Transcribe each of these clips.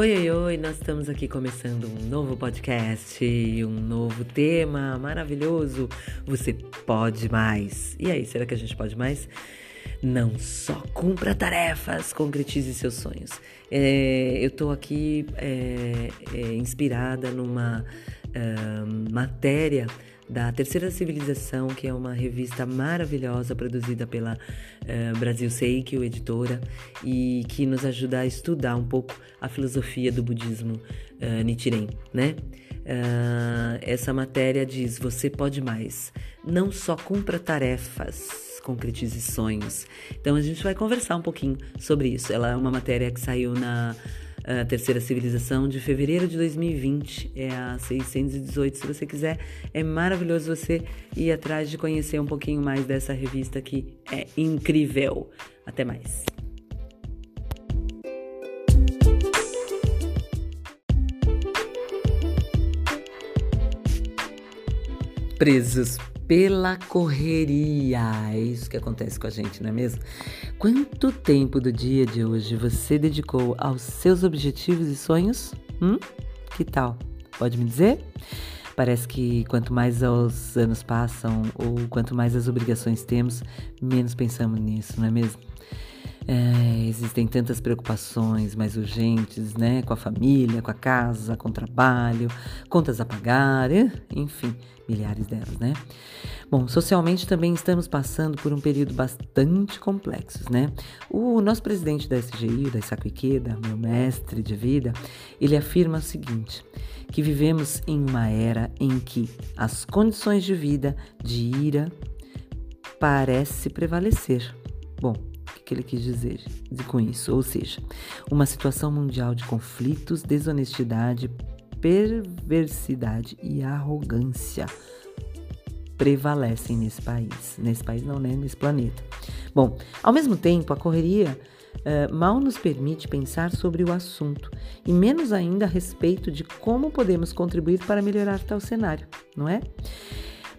Oi, oi, oi, nós estamos aqui começando um novo podcast, um novo tema maravilhoso. Você pode mais. E aí, será que a gente pode mais? Não só cumpra tarefas, concretize seus sonhos. É, eu estou aqui é, é, inspirada numa matéria da Terceira Civilização, que é uma revista maravilhosa produzida pela uh, Brasil Seikyo, editora, e que nos ajuda a estudar um pouco a filosofia do budismo uh, Nichiren, né? Uh, essa matéria diz: você pode mais. Não só cumpra tarefas, concretize sonhos. Então a gente vai conversar um pouquinho sobre isso. Ela é uma matéria que saiu na a terceira civilização de fevereiro de 2020, é a 618. Se você quiser, é maravilhoso você ir atrás de conhecer um pouquinho mais dessa revista que é incrível. Até mais. Presos pela correria. É isso que acontece com a gente, não é mesmo? Quanto tempo do dia de hoje você dedicou aos seus objetivos e sonhos? Hum? Que tal? Pode me dizer? Parece que quanto mais os anos passam ou quanto mais as obrigações temos, menos pensamos nisso, não é mesmo? É, existem tantas preocupações mais urgentes, né? Com a família, com a casa, com o trabalho, contas a pagar, enfim, milhares delas, né? Bom, socialmente também estamos passando por um período bastante complexo, né? O nosso presidente da SGI, da Isaku Ikeda, meu mestre de vida, ele afirma o seguinte, que vivemos em uma era em que as condições de vida de ira parece prevalecer. Bom, que ele quis dizer com isso, ou seja, uma situação mundial de conflitos, desonestidade, perversidade e arrogância prevalecem nesse país. Nesse país não, né? Nesse planeta. Bom, ao mesmo tempo, a correria uh, mal nos permite pensar sobre o assunto e menos ainda a respeito de como podemos contribuir para melhorar tal cenário, não é?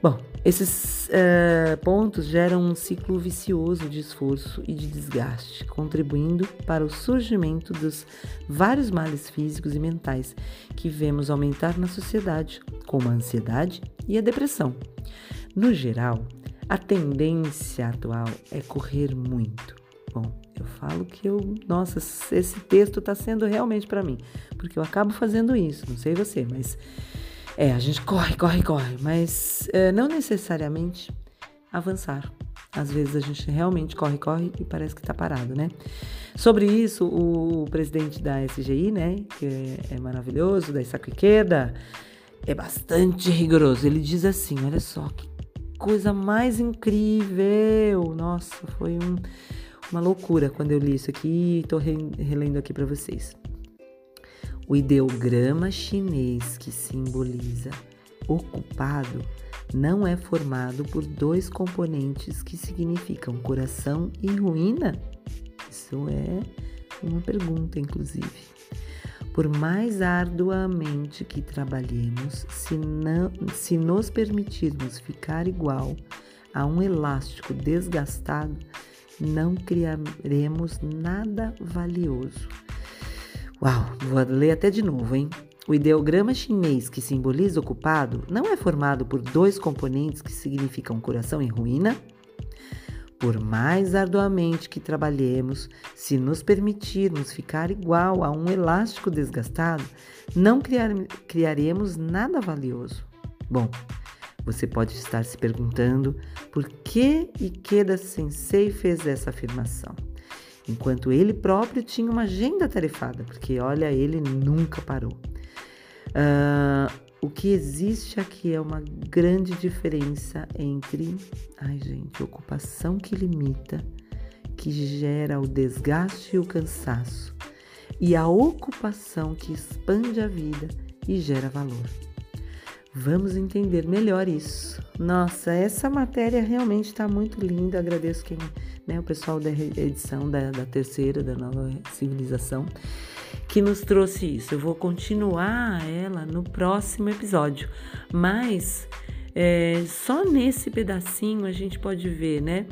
Bom, esses uh, pontos geram um ciclo vicioso de esforço e de desgaste, contribuindo para o surgimento dos vários males físicos e mentais que vemos aumentar na sociedade, como a ansiedade e a depressão. No geral, a tendência atual é correr muito. Bom, eu falo que eu, nossa, esse texto está sendo realmente para mim, porque eu acabo fazendo isso, não sei você, mas é, a gente corre, corre, corre, mas é, não necessariamente avançar. Às vezes a gente realmente corre, corre e parece que está parado, né? Sobre isso, o presidente da SGI, né, que é, maravilhoso, da Isaku Ikeda, é bastante rigoroso. Ele diz assim, olha só, que coisa mais incrível! Nossa, foi um, uma loucura quando eu li isso aqui e tô relendo aqui para vocês. O ideograma chinês que simboliza ocupado não é formado por dois componentes que significam coração e ruína? Isso é uma pergunta, inclusive. Por mais arduamente que trabalhemos, se, não, se nos permitirmos ficar igual a um elástico desgastado, não criaremos nada valioso. Uau, vou ler até de novo, hein? O ideograma chinês que simboliza ocupado não é formado por dois componentes que significam coração em ruína? Por mais arduamente que trabalhemos, se nos permitirmos ficar igual a um elástico desgastado, não criar, criaremos nada valioso. Bom, você pode estar se perguntando por que Ikeda Sensei fez essa afirmação enquanto ele próprio tinha uma agenda tarefada, porque olha, ele nunca parou. Uh, o que existe aqui é uma grande diferença entre, ai gente, ocupação que limita, que gera o desgaste e o cansaço, e a ocupação que expande a vida e gera valor. Vamos entender melhor isso. Nossa, essa matéria realmente está muito linda. Agradeço quem, né, o pessoal da edição da, da terceira, da nova civilização, que nos trouxe isso. Eu vou continuar ela no próximo episódio, mas é, só nesse pedacinho a gente pode ver, né?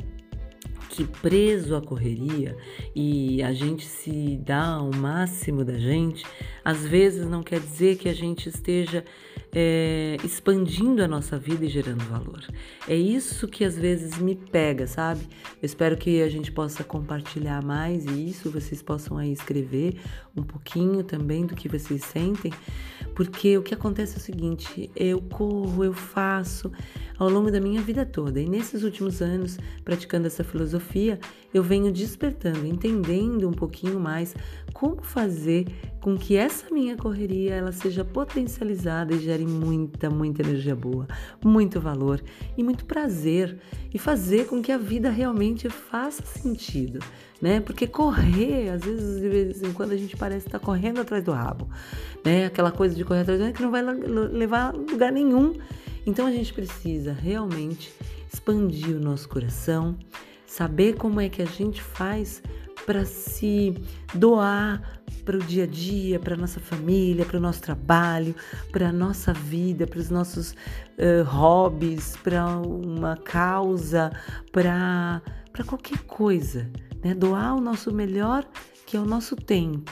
que preso à correria e a gente se dá o máximo da gente, às vezes não quer dizer que a gente esteja é, expandindo a nossa vida e gerando valor. É isso que às vezes me pega, sabe? Eu espero que a gente possa compartilhar mais isso, vocês possam aí escrever um pouquinho também do que vocês sentem, porque o que acontece é o seguinte: eu corro, eu faço ao longo da minha vida toda, e nesses últimos anos, praticando essa filosofia, eu venho despertando, entendendo um pouquinho mais como fazer com que essa minha correria ela seja potencializada e gere muita, muita energia boa, muito valor e muito prazer e fazer com que a vida realmente faça sentido, né? Porque correr, às vezes de vez em quando a gente parece estar correndo atrás do rabo, né? Aquela coisa de correr atrás do rabo que não vai levar a lugar nenhum. Então a gente precisa realmente expandir o nosso coração, saber como é que a gente faz para se doar para o dia a dia, para nossa família, para o nosso trabalho, para a nossa vida, para os nossos uh, hobbies, para uma causa, para qualquer coisa. Né? Doar o nosso melhor, que é o nosso tempo,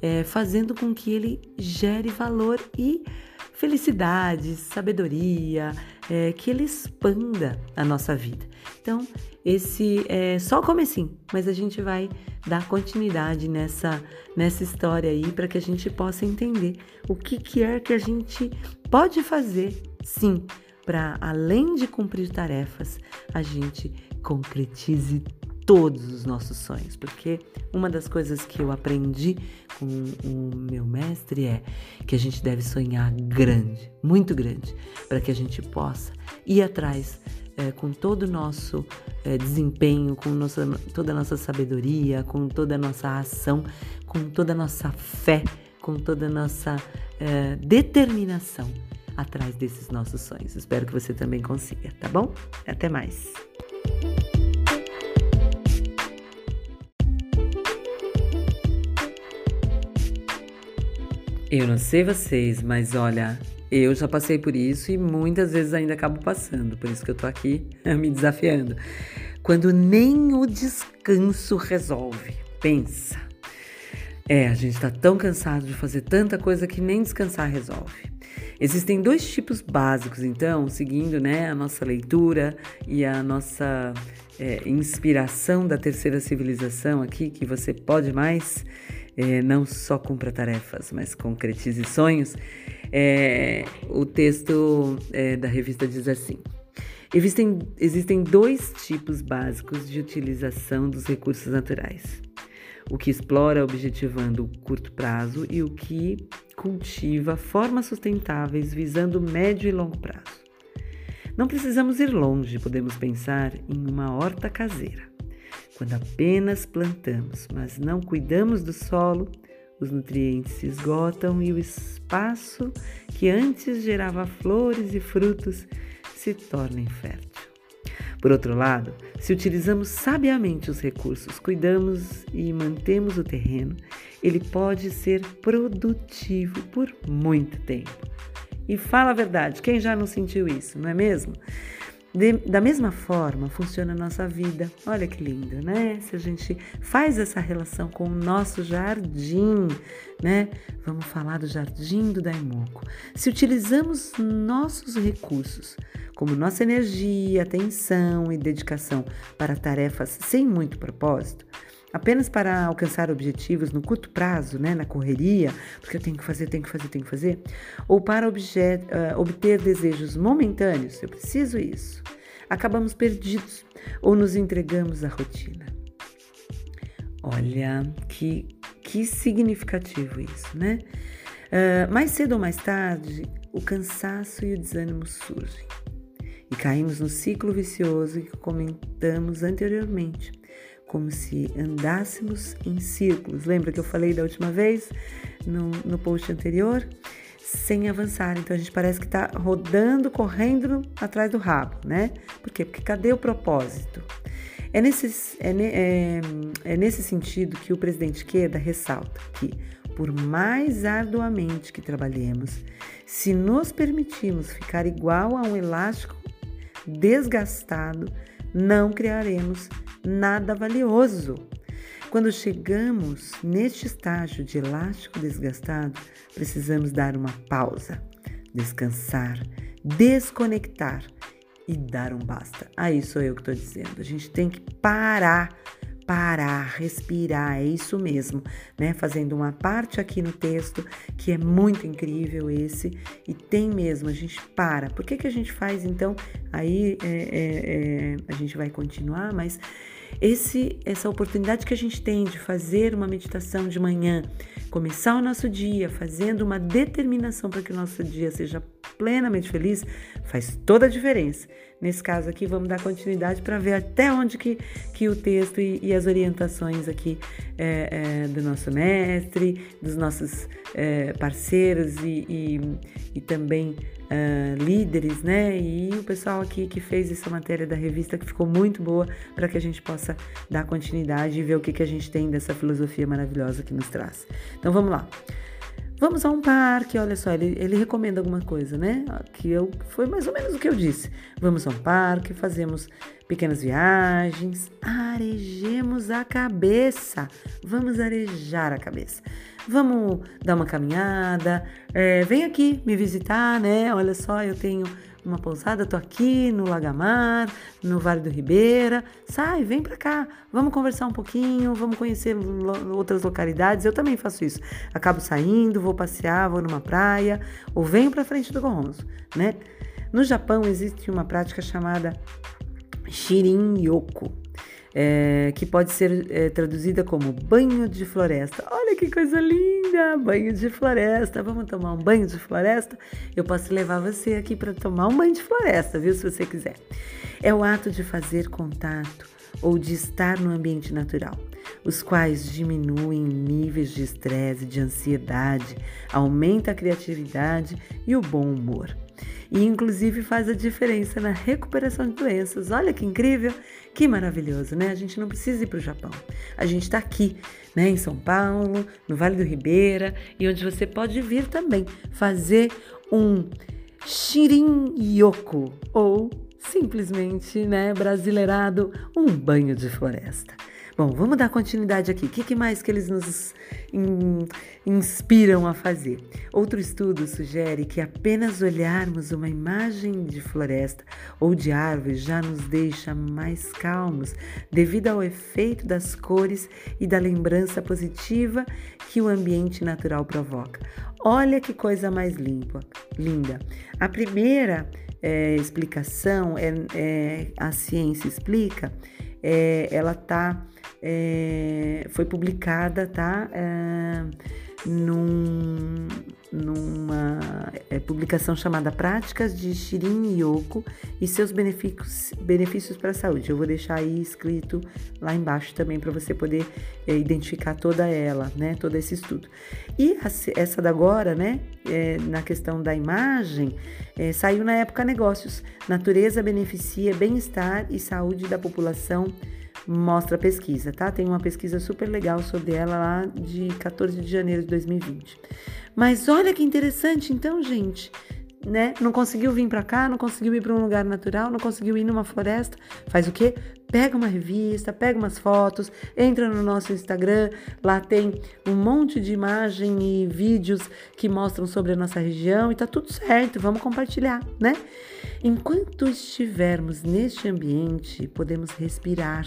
é, fazendo com que ele gere valor e felicidade, sabedoria, é, que ele expanda a nossa vida. Então, esse é só o comecinho, mas a gente vai dar continuidade nessa, nessa história aí para que a gente possa entender o que, que é que a gente pode fazer, sim, para além de cumprir tarefas, a gente concretize todos os nossos sonhos, porque uma das coisas que eu aprendi com o meu mestre é que a gente deve sonhar grande, muito grande, para que a gente possa ir atrás é, com todo o nosso é, desempenho, com nossa, toda a nossa sabedoria, com toda a nossa ação, com toda a nossa fé, com toda a nossa é, determinação atrás desses nossos sonhos. Espero que você também consiga, tá bom? Até mais! Eu não sei vocês, mas olha, eu já passei por isso e muitas vezes ainda acabo passando, por isso que eu tô aqui me desafiando. Quando nem o descanso resolve, pensa. É, a gente tá tão cansado de fazer tanta coisa que nem descansar resolve. Existem dois tipos básicos, então, seguindo né, a nossa leitura e a nossa é, inspiração da terceira civilização aqui, que você pode mais é, não só cumpra tarefas, mas concretize sonhos, é, o texto é, da revista diz assim: existem, existem dois tipos básicos de utilização dos recursos naturais. O que explora objetivando o curto prazo e o que cultiva formas sustentáveis visando médio e longo prazo. Não precisamos ir longe, podemos pensar em uma horta caseira. Quando apenas plantamos, mas não cuidamos do solo, os nutrientes se esgotam e o espaço que antes gerava flores e frutos se torna infértil. Por outro lado, se utilizamos sabiamente os recursos, cuidamos e mantemos o terreno, ele pode ser produtivo por muito tempo. E fala a verdade, quem já não sentiu isso, não é mesmo? De, da mesma forma funciona a nossa vida. Olha que lindo, né? Se a gente faz essa relação com o nosso jardim, né? Vamos falar do jardim do Daimoku. Se utilizamos nossos recursos, como nossa energia, atenção e dedicação para tarefas sem muito propósito, apenas para alcançar objetivos no curto prazo, né, na correria, porque eu tenho que fazer, tenho que fazer, tenho que fazer, ou para objet, uh, obter desejos momentâneos, eu preciso isso, acabamos perdidos ou nos entregamos à rotina. Olha que, que significativo isso, né? Uh, mais cedo ou mais tarde, o cansaço e o desânimo surgem e caímos no ciclo vicioso que comentamos anteriormente como se andássemos em círculos. Lembra que eu falei da última vez no, no post anterior? Sem avançar. Então a gente parece que está rodando, correndo atrás do rabo, né? Por quê? Porque cadê o propósito? É nesse, é, é, é nesse sentido que o presidente Queda ressalta que, por mais arduamente que trabalhemos, se nos permitirmos ficar igual a um elástico desgastado, não criaremos nada valioso. Quando chegamos neste estágio de elástico desgastado, precisamos dar uma pausa, descansar, desconectar e dar um basta. Aí sou eu que estou dizendo. A gente tem que parar parar, respirar, é isso mesmo, né? Fazendo uma parte aqui no texto que é muito incrível esse e tem mesmo, a gente para. Por que, que a gente faz então? Aí é, é, é, a gente vai continuar, mas esse, essa oportunidade que a gente tem de fazer uma meditação de manhã, começar o nosso dia fazendo uma determinação para que o nosso dia seja plenamente feliz, faz toda a diferença. Nesse caso aqui, vamos dar continuidade para ver até onde que, que o texto e, e as orientações aqui é, é, do nosso mestre, dos nossos é, parceiros e, e, e também uh, líderes, né? E o pessoal aqui que fez essa matéria da revista que ficou muito boa para que a gente possa dar continuidade e ver o que, que a gente tem dessa filosofia maravilhosa que nos traz. Então vamos lá. Vamos a um parque, olha só, ele, ele recomenda alguma coisa, né? Que eu, foi mais ou menos o que eu disse. Vamos a um parque, fazemos pequenas viagens, arejemos a cabeça. Vamos arejar a cabeça. Vamos dar uma caminhada. É, vem aqui me visitar, né? Olha só, eu tenho uma pousada, tô aqui no Lagamar, no Vale do Ribeira. Sai, vem para cá, vamos conversar um pouquinho, vamos conhecer lo outras localidades. Eu também faço isso. Acabo saindo, vou passear, vou numa praia ou venho para frente do Gonzo, né? No Japão existe uma prática chamada Shirin-yoku é, que pode ser é, traduzida como banho de floresta. Olha que coisa linda! Banho de floresta. Vamos tomar um banho de floresta? Eu posso levar você aqui para tomar um banho de floresta, viu? Se você quiser. É o ato de fazer contato ou de estar no ambiente natural, os quais diminuem níveis de estresse, de ansiedade, aumenta a criatividade e o bom humor e inclusive faz a diferença na recuperação de doenças. Olha que incrível, que maravilhoso, né? A gente não precisa ir para o Japão. A gente está aqui, né, em São Paulo, no Vale do Ribeira, e onde você pode vir também fazer um shirin yoku ou simplesmente, né, brasileirado, um banho de floresta. Bom, vamos dar continuidade aqui. O que, mais que eles nos in, inspiram a fazer? Outro estudo sugere que apenas olharmos uma imagem de floresta ou de árvore já nos deixa mais calmos, devido ao efeito das cores e da lembrança positiva que o ambiente natural provoca. Olha que coisa mais limpa, linda. A primeira é, explicação é, é a ciência explica é, ela tá, é, foi publicada, tá? É, num, numa é, publicação chamada Práticas de Shirin Yoko e seus benefícios, benefícios para a saúde. Eu vou deixar aí escrito lá embaixo também para você poder é, identificar toda ela, né? Todo esse estudo. E essa da agora, né? É, na questão da imagem, é, saiu na época Negócios. Natureza beneficia bem-estar e saúde da população mostra a pesquisa, tá? Tem uma pesquisa super legal sobre ela lá de 14 de janeiro de 2020. Mas olha que interessante, então, gente, né? Não conseguiu vir para cá, não conseguiu ir para um lugar natural, não conseguiu ir numa floresta, faz o quê? Pega uma revista, pega umas fotos, entra no nosso Instagram, lá tem um monte de imagem e vídeos que mostram sobre a nossa região e tá tudo certo, vamos compartilhar, né? Enquanto estivermos neste ambiente, podemos respirar,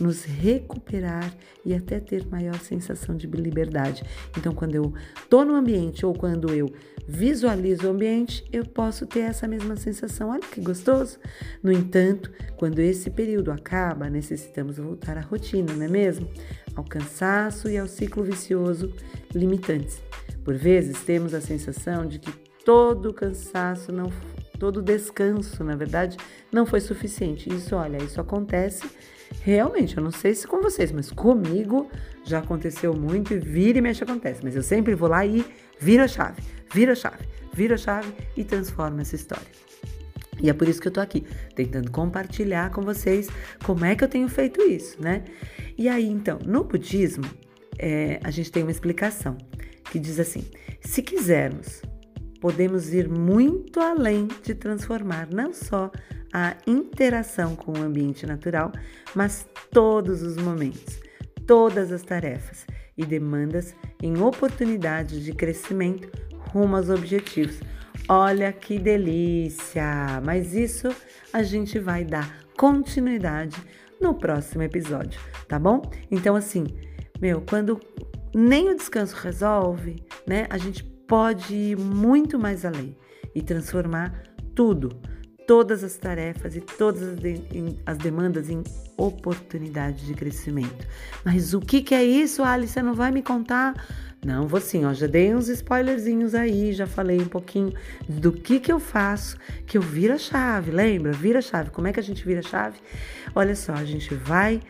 nos recuperar e até ter maior sensação de liberdade. Então, quando eu tô no ambiente ou quando eu visualizo o ambiente, eu posso ter essa mesma sensação. Olha que gostoso! No entanto, quando esse período acaba, necessitamos voltar à rotina, não é mesmo? Ao cansaço e ao ciclo vicioso limitantes. Por vezes, temos a sensação de que todo cansaço não todo descanso, na verdade, não foi suficiente. Isso, olha, isso acontece realmente. Eu não sei se com vocês, mas comigo já aconteceu muito e vira e mexe acontece. Mas eu sempre vou lá e viro a chave, viro a chave, viro a chave e transformo essa história. E é por isso que eu tô aqui, tentando compartilhar com vocês como é que eu tenho feito isso, né? E aí, então, no budismo, é, a gente tem uma explicação que diz assim: se quisermos podemos ir muito além de transformar não só a interação com o ambiente natural, mas todos os momentos, todas as tarefas e demandas em oportunidades de crescimento rumo aos objetivos. Olha que delícia! Mas isso a gente vai dar continuidade no próximo episódio, tá bom? Então, assim, meu, quando nem o descanso resolve, né? A gente pode ir muito mais além e transformar tudo, todas as tarefas e todas as, de, as demandas em oportunidade de crescimento. Mas o que, que é isso, Alice? Você não vai me contar? Não, vou sim, ó, já dei uns spoilerzinhos aí, já falei um pouquinho do que que eu faço, que eu viro a chave, lembra? Vira a chave. Como é que a gente vira a chave? Olha só, a gente vai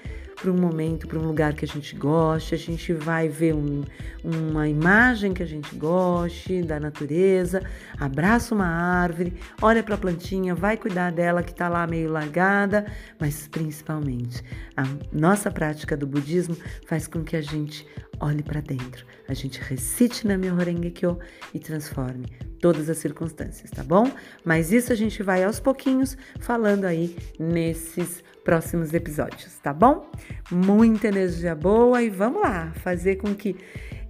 para um momento, para um lugar que a gente goste, a gente vai ver um, uma imagem que a gente goste da natureza, abraça uma árvore, olha para a plantinha, vai cuidar dela que está lá meio largada, mas principalmente a nossa prática do budismo faz com que a gente olhe para dentro, a gente recite na Myoho Kyo e transforme todas as circunstâncias, tá bom? Mas isso a gente vai aos pouquinhos falando aí nesses próximos episódios, tá bom? Muita energia boa e vamos lá fazer com que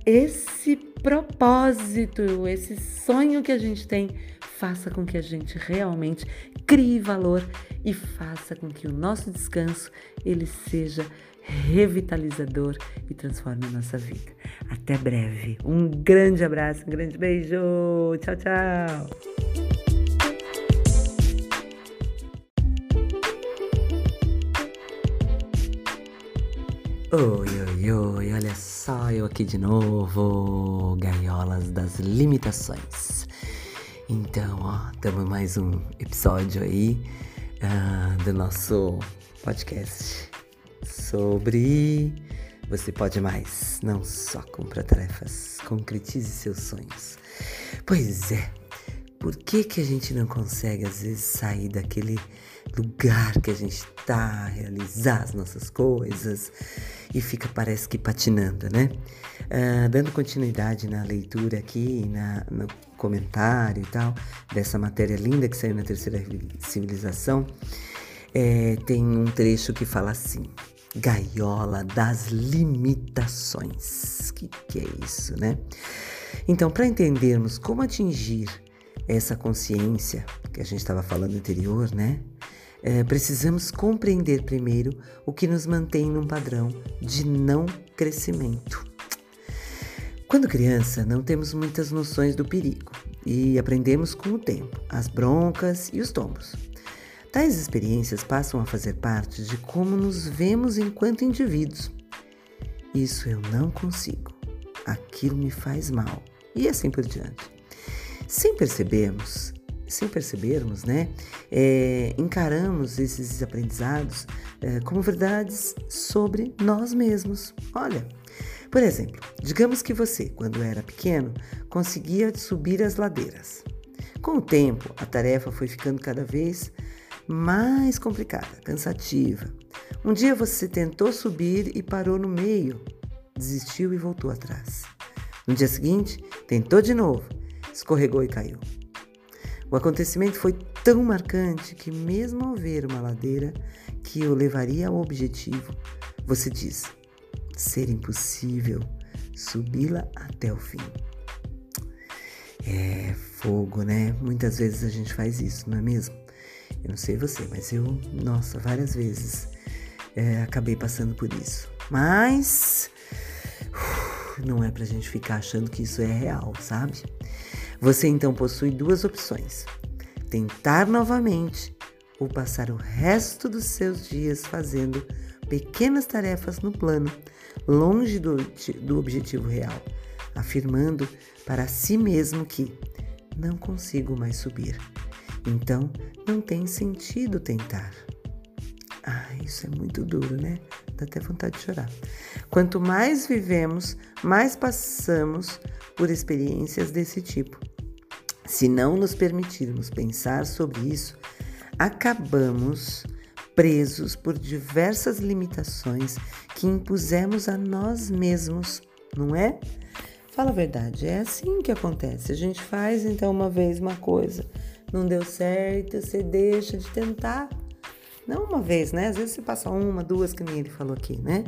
esse propósito, esse sonho que a gente tem, faça com que a gente realmente crie valor e faça com que o nosso descanso ele seja revitalizador e transforme a nossa vida. Até breve. Um grande abraço, um grande beijo. Tchau, tchau. Oi, oi, oi, olha só eu aqui de novo, gaiolas das limitações. Então, ó, estamos mais um episódio aí uh, do nosso podcast sobre você pode mais, não só cumpra tarefas, concretize seus sonhos. Pois é, por que que a gente não consegue às vezes sair daquele lugar que a gente tá, realizar as nossas coisas e fica, parece que patinando, né? Uh, dando continuidade na leitura aqui, na, no comentário e tal, dessa matéria linda que saiu na Terceira Civilização, é, tem um trecho que fala assim: Gaiola das limitações. Que que é isso, né? Então, para entendermos como atingir essa consciência que a gente estava falando anterior, né? É, precisamos compreender primeiro o que nos mantém num padrão de não crescimento. Quando criança, não temos muitas noções do perigo e aprendemos com o tempo, as broncas e os tombos. Tais experiências passam a fazer parte de como nos vemos enquanto indivíduos. Isso eu não consigo, aquilo me faz mal e assim por diante. Sem percebermos, sem percebermos, né, é, encaramos esses aprendizados é, como verdades sobre nós mesmos. Olha, por exemplo, digamos que você, quando era pequeno, conseguia subir as ladeiras. Com o tempo, a tarefa foi ficando cada vez mais complicada, cansativa. Um dia você tentou subir e parou no meio, desistiu e voltou atrás. No dia seguinte, tentou de novo, escorregou e caiu. O acontecimento foi tão marcante que, mesmo ao ver uma ladeira que o levaria ao objetivo, você diz ser impossível subi-la até o fim. É fogo, né? Muitas vezes a gente faz isso, não é mesmo? Eu não sei você, mas eu, nossa, várias vezes é, acabei passando por isso. Mas não é pra gente ficar achando que isso é real, sabe? Você então possui duas opções: tentar novamente ou passar o resto dos seus dias fazendo pequenas tarefas no plano, longe do, do objetivo real, afirmando para si mesmo que não consigo mais subir. Então, não tem sentido tentar. Ah, isso é muito duro, né? Dá até vontade de chorar. Quanto mais vivemos, mais passamos por experiências desse tipo. Se não nos permitirmos pensar sobre isso, acabamos presos por diversas limitações que impusemos a nós mesmos, não é? Fala a verdade, é assim que acontece. A gente faz então uma vez uma coisa, não deu certo, você deixa de tentar. Não uma vez, né? Às vezes você passa uma, duas, que nem ele falou aqui, né?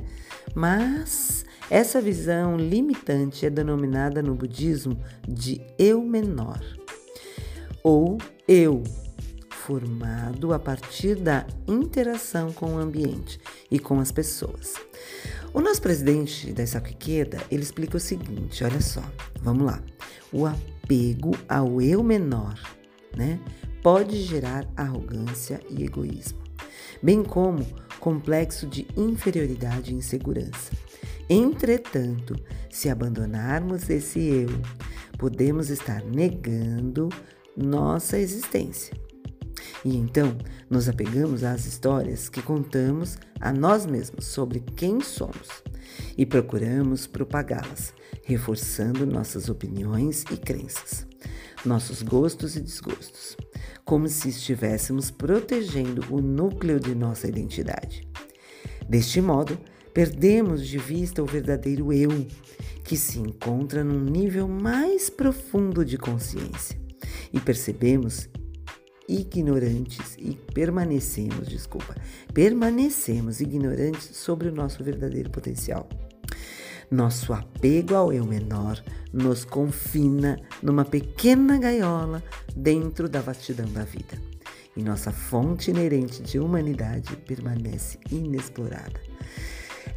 Mas essa visão limitante é denominada no budismo de eu menor, ou eu, formado a partir da interação com o ambiente e com as pessoas. O nosso presidente da Isaku ele explica o seguinte, olha só, vamos lá. O apego ao eu menor, né, pode gerar arrogância e egoísmo, bem como complexo de inferioridade e insegurança. Entretanto, se abandonarmos esse eu, podemos estar negando nossa existência. E então nos apegamos às histórias que contamos a nós mesmos sobre quem somos e procuramos propagá-las, reforçando nossas opiniões e crenças, nossos gostos e desgostos, como se estivéssemos protegendo o núcleo de nossa identidade. Deste modo, Perdemos de vista o verdadeiro eu, que se encontra num nível mais profundo de consciência, e percebemos ignorantes e permanecemos, desculpa, permanecemos ignorantes sobre o nosso verdadeiro potencial. Nosso apego ao eu menor nos confina numa pequena gaiola dentro da vastidão da vida. E nossa fonte inerente de humanidade permanece inexplorada.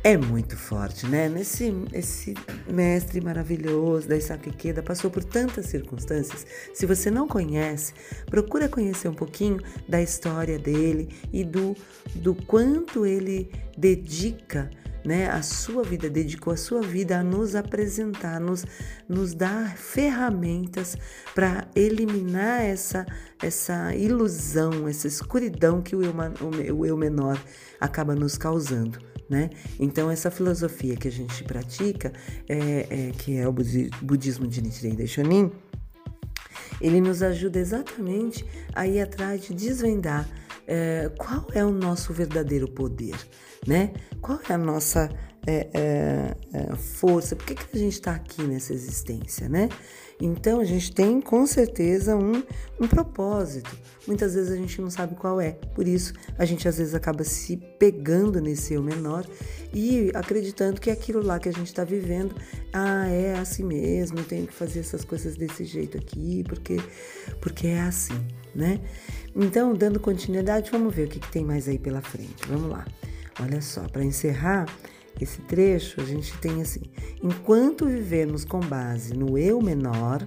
É muito forte, né? Nesse esse mestre maravilhoso da Isaac Ikeda passou por tantas circunstâncias. Se você não conhece, procura conhecer um pouquinho da história dele e do, do quanto ele dedica né, a sua vida, dedicou a sua vida a nos apresentar, nos, nos dar ferramentas para eliminar essa, essa ilusão, essa escuridão que o eu, o eu menor acaba nos causando né? Então essa filosofia que a gente pratica, é, é, que é o budismo de Nichiren Daishonin, ele nos ajuda exatamente a ir atrás de desvendar é, qual é o nosso verdadeiro poder, né? Qual é a nossa é, é, é força? Por que, que a gente está aqui nessa existência, né? Então a gente tem com certeza um, um propósito. Muitas vezes a gente não sabe qual é. Por isso a gente às vezes acaba se pegando nesse eu menor e acreditando que aquilo lá que a gente está vivendo, ah, é assim mesmo, eu tenho que fazer essas coisas desse jeito aqui, porque, porque é assim, né? Então, dando continuidade, vamos ver o que, que tem mais aí pela frente. Vamos lá. Olha só, para encerrar, esse trecho, a gente tem assim: enquanto vivermos com base no eu menor,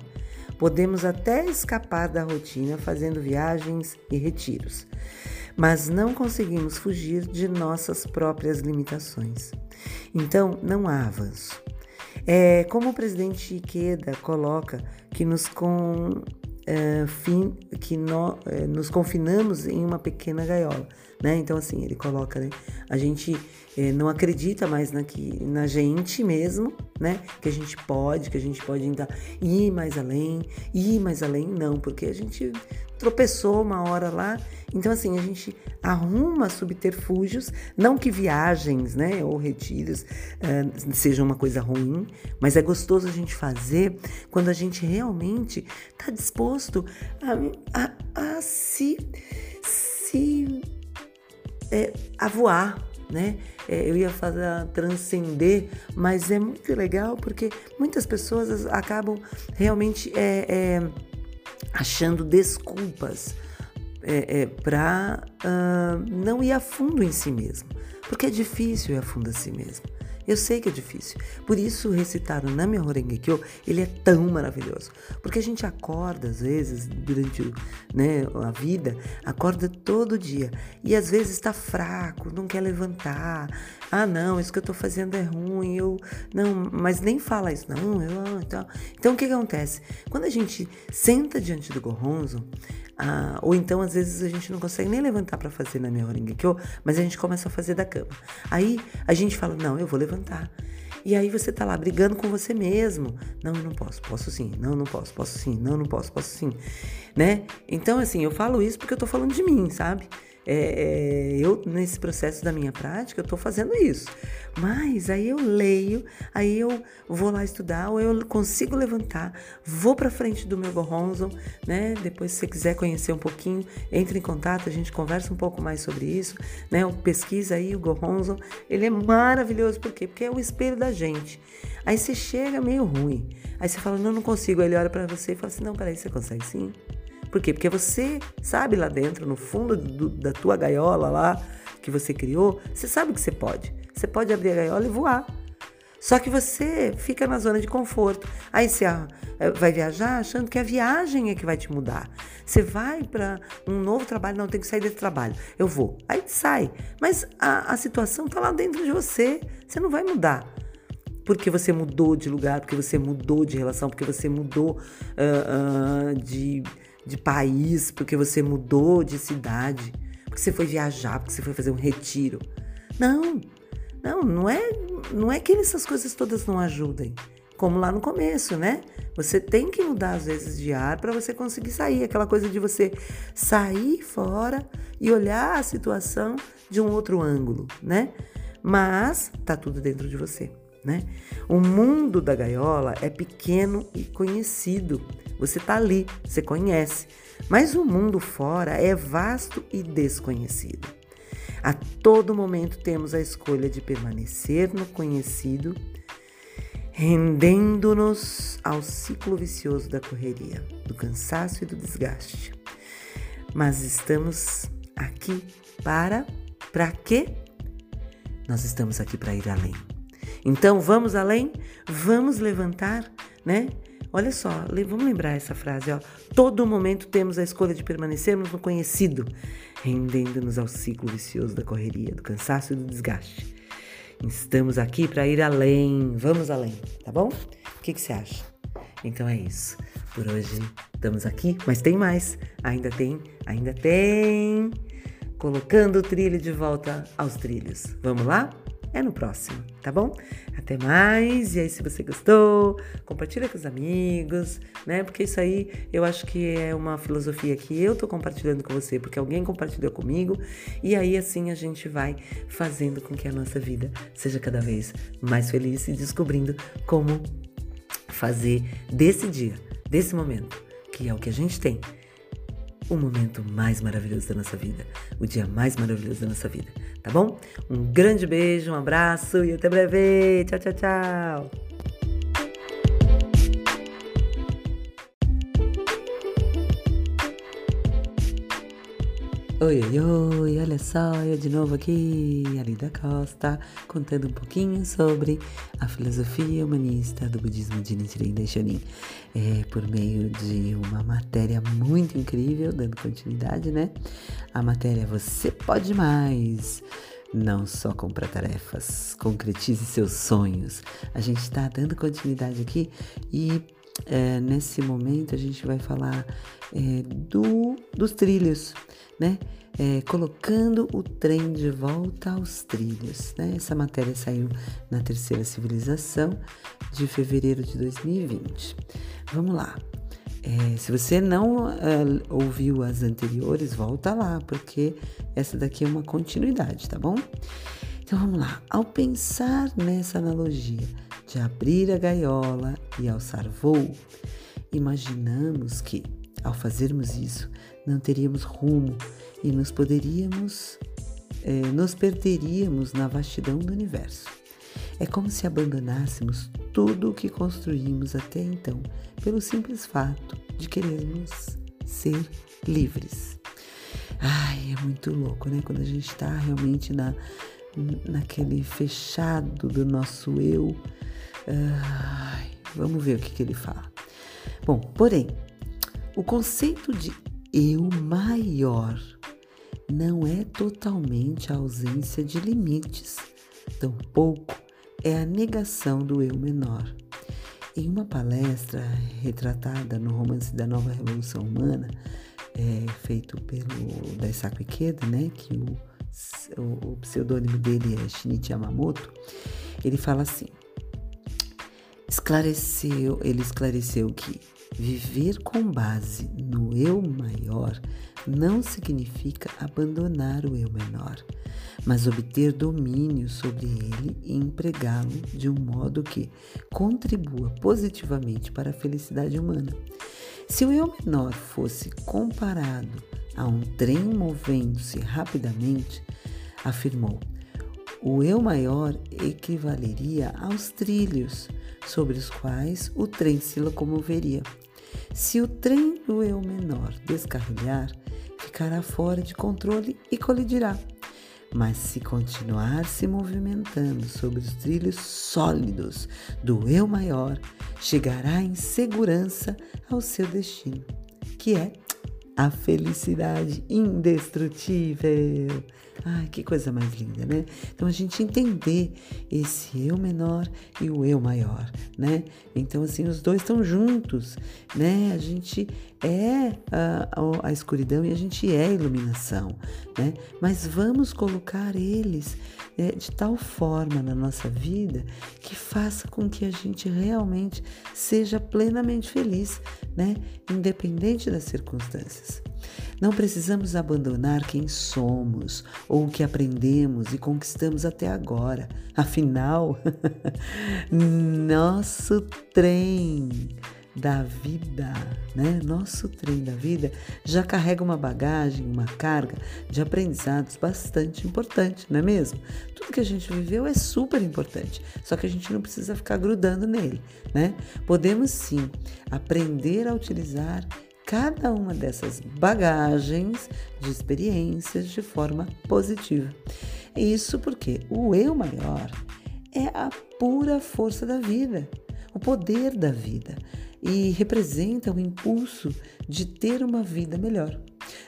podemos até escapar da rotina fazendo viagens e retiros, mas não conseguimos fugir de nossas próprias limitações. Então, não há avanço. É, como o presidente Ikeda coloca que nos, com, é, fim, que no, é, nos confinamos em uma pequena gaiola né? Então, assim, ele coloca, né? A gente é, não acredita mais na, que, na gente mesmo, né? Que a gente pode, que a gente pode ainda ir mais além, ir mais além, não, porque a gente tropeçou uma hora lá. Então, assim, a gente arruma subterfúgios, não que viagens, né, ou retiros uh, sejam uma coisa ruim, mas é gostoso a gente fazer quando a gente realmente está disposto a, a, a se, se é, a voar, né? É, eu ia falar transcender, mas é muito legal porque muitas pessoas acabam realmente é, é achando desculpas é, é, para uh, não ir a fundo em si mesmo, porque é difícil ir a fundo a si mesmo. Eu sei que é difícil. Por isso, recitar o Nami Horengekyo, ele é tão maravilhoso. Porque a gente acorda, às vezes, durante né, a vida, acorda todo dia. E às vezes está fraco, não quer levantar. Ah, não, isso que eu estou fazendo é ruim. Eu, não, mas nem fala isso. Não, eu, então, então o que, que acontece? Quando a gente senta diante do Goronzo, ah, ou então, às vezes, a gente não consegue nem levantar para fazer na minha Horengekyo, mas a gente começa a fazer da cama. Aí a gente fala: não, eu vou levantar. E aí você tá lá brigando com você mesmo. Não, eu não posso, posso sim. Não, não posso, posso sim. Não, não posso, posso sim. Né? Então, assim, eu falo isso porque eu tô falando de mim, sabe? É, é, eu, nesse processo da minha prática, eu estou fazendo isso. Mas aí eu leio, aí eu vou lá estudar, ou eu consigo levantar, vou para frente do meu Goronzon, né? Depois, se você quiser conhecer um pouquinho, entre em contato, a gente conversa um pouco mais sobre isso, né? Pesquisa aí o Goronzon, ele é maravilhoso, por quê? Porque é o espelho da gente. Aí você chega meio ruim, aí você fala, não, não consigo, aí ele olha para você e fala assim, não, peraí, você consegue sim? Por quê? Porque você sabe lá dentro, no fundo do, da tua gaiola lá que você criou, você sabe que você pode. Você pode abrir a gaiola e voar. Só que você fica na zona de conforto. Aí você ah, eh, vai viajar achando que a viagem é que vai te mudar. Você vai para um novo trabalho, não tem que sair desse trabalho. Eu vou. Aí sai. Mas a, a situação está lá dentro de você. Você não vai mudar porque você mudou de lugar, porque você mudou de relação, porque você mudou uh, uh, de de país, porque você mudou de cidade, porque você foi viajar, porque você foi fazer um retiro. Não, não, não é, não é que essas coisas todas não ajudem. Como lá no começo, né? Você tem que mudar às vezes de ar para você conseguir sair. Aquela coisa de você sair fora e olhar a situação de um outro ângulo, né? Mas tá tudo dentro de você, né? O mundo da gaiola é pequeno e conhecido. Você está ali, você conhece. Mas o mundo fora é vasto e desconhecido. A todo momento temos a escolha de permanecer no conhecido, rendendo-nos ao ciclo vicioso da correria, do cansaço e do desgaste. Mas estamos aqui para para quê? Nós estamos aqui para ir além. Então vamos além, vamos levantar, né? Olha só, vamos lembrar essa frase, ó. Todo momento temos a escolha de permanecermos no conhecido, rendendo-nos ao ciclo vicioso da correria, do cansaço e do desgaste. Estamos aqui para ir além, vamos além, tá bom? O que, que você acha? Então é isso. Por hoje estamos aqui, mas tem mais. Ainda tem, ainda tem. Colocando o trilho de volta aos trilhos. Vamos lá? É no próximo, tá bom? Até mais. E aí, se você gostou, compartilha com os amigos, né? Porque isso aí eu acho que é uma filosofia que eu tô compartilhando com você, porque alguém compartilhou comigo. E aí, assim, a gente vai fazendo com que a nossa vida seja cada vez mais feliz e descobrindo como fazer desse dia, desse momento, que é o que a gente tem o momento mais maravilhoso da nossa vida, o dia mais maravilhoso da nossa vida, tá bom? Um grande beijo, um abraço e até breve. Tchau, tchau, tchau. Oi, oi, oi, olha só, eu de novo aqui, Alida Costa, contando um pouquinho sobre a filosofia humanista do budismo de Nichiren Daishonin, é, por meio de uma matéria muito incrível, dando continuidade, né? A matéria Você Pode Mais, não só cumpra tarefas, concretize seus sonhos. A gente está dando continuidade aqui e é, nesse momento a gente vai falar é, do, dos trilhos, né? É, colocando o trem de volta aos trilhos. Né? Essa matéria saiu na terceira civilização de fevereiro de 2020. Vamos lá. É, se você não é, ouviu as anteriores, volta lá, porque essa daqui é uma continuidade, tá bom? Então vamos lá. Ao pensar nessa analogia de abrir a gaiola e alçar voo, imaginamos que, ao fazermos isso, não teríamos rumo e nos poderíamos, é, nos perderíamos na vastidão do universo. É como se abandonássemos tudo o que construímos até então, pelo simples fato de querermos ser livres. Ai, é muito louco, né? Quando a gente está realmente na, naquele fechado do nosso eu. Ai, vamos ver o que, que ele fala. Bom, porém, o conceito de eu maior não é totalmente a ausência de limites, tampouco é a negação do eu menor. Em uma palestra retratada no romance da Nova Revolução Humana, é, feito pelo Daisaku Ikeda, né, que o o, o pseudônimo dele é Shinichi Yamamoto, ele fala assim: esclareceu, ele esclareceu que viver com base no eu maior não significa abandonar o eu menor, mas obter domínio sobre ele e empregá-lo de um modo que contribua positivamente para a felicidade humana. Se o eu menor fosse comparado a um trem movendo-se rapidamente, afirmou, o eu maior equivaleria aos trilhos sobre os quais o trem se locomoveria. Se o trem do eu menor descarrilhar, ficará fora de controle e colidirá. Mas se continuar se movimentando sobre os trilhos sólidos do eu maior, chegará em segurança ao seu destino, que é a felicidade indestrutível. Ai, que coisa mais linda, né? Então a gente entender esse eu menor e o eu maior, né? Então assim, os dois estão juntos, né? A gente é a, a, escuridão e a gente é a iluminação, né? Mas vamos colocar eles é, de tal forma na nossa vida que faça com que a gente realmente seja plenamente feliz, né? Independente das circunstâncias. Não precisamos abandonar quem somos ou o que aprendemos e conquistamos até agora. Afinal, nosso trem da vida, né? Nosso trem da vida já carrega uma bagagem, uma carga de aprendizados bastante importante, não é mesmo? Tudo que a gente viveu é super importante, só que a gente não precisa ficar grudando nele, né? Podemos sim aprender a utilizar cada uma dessas bagagens de experiências de forma positiva. Isso porque o eu maior é a pura força da vida, o poder da vida e representa o impulso de ter uma vida melhor.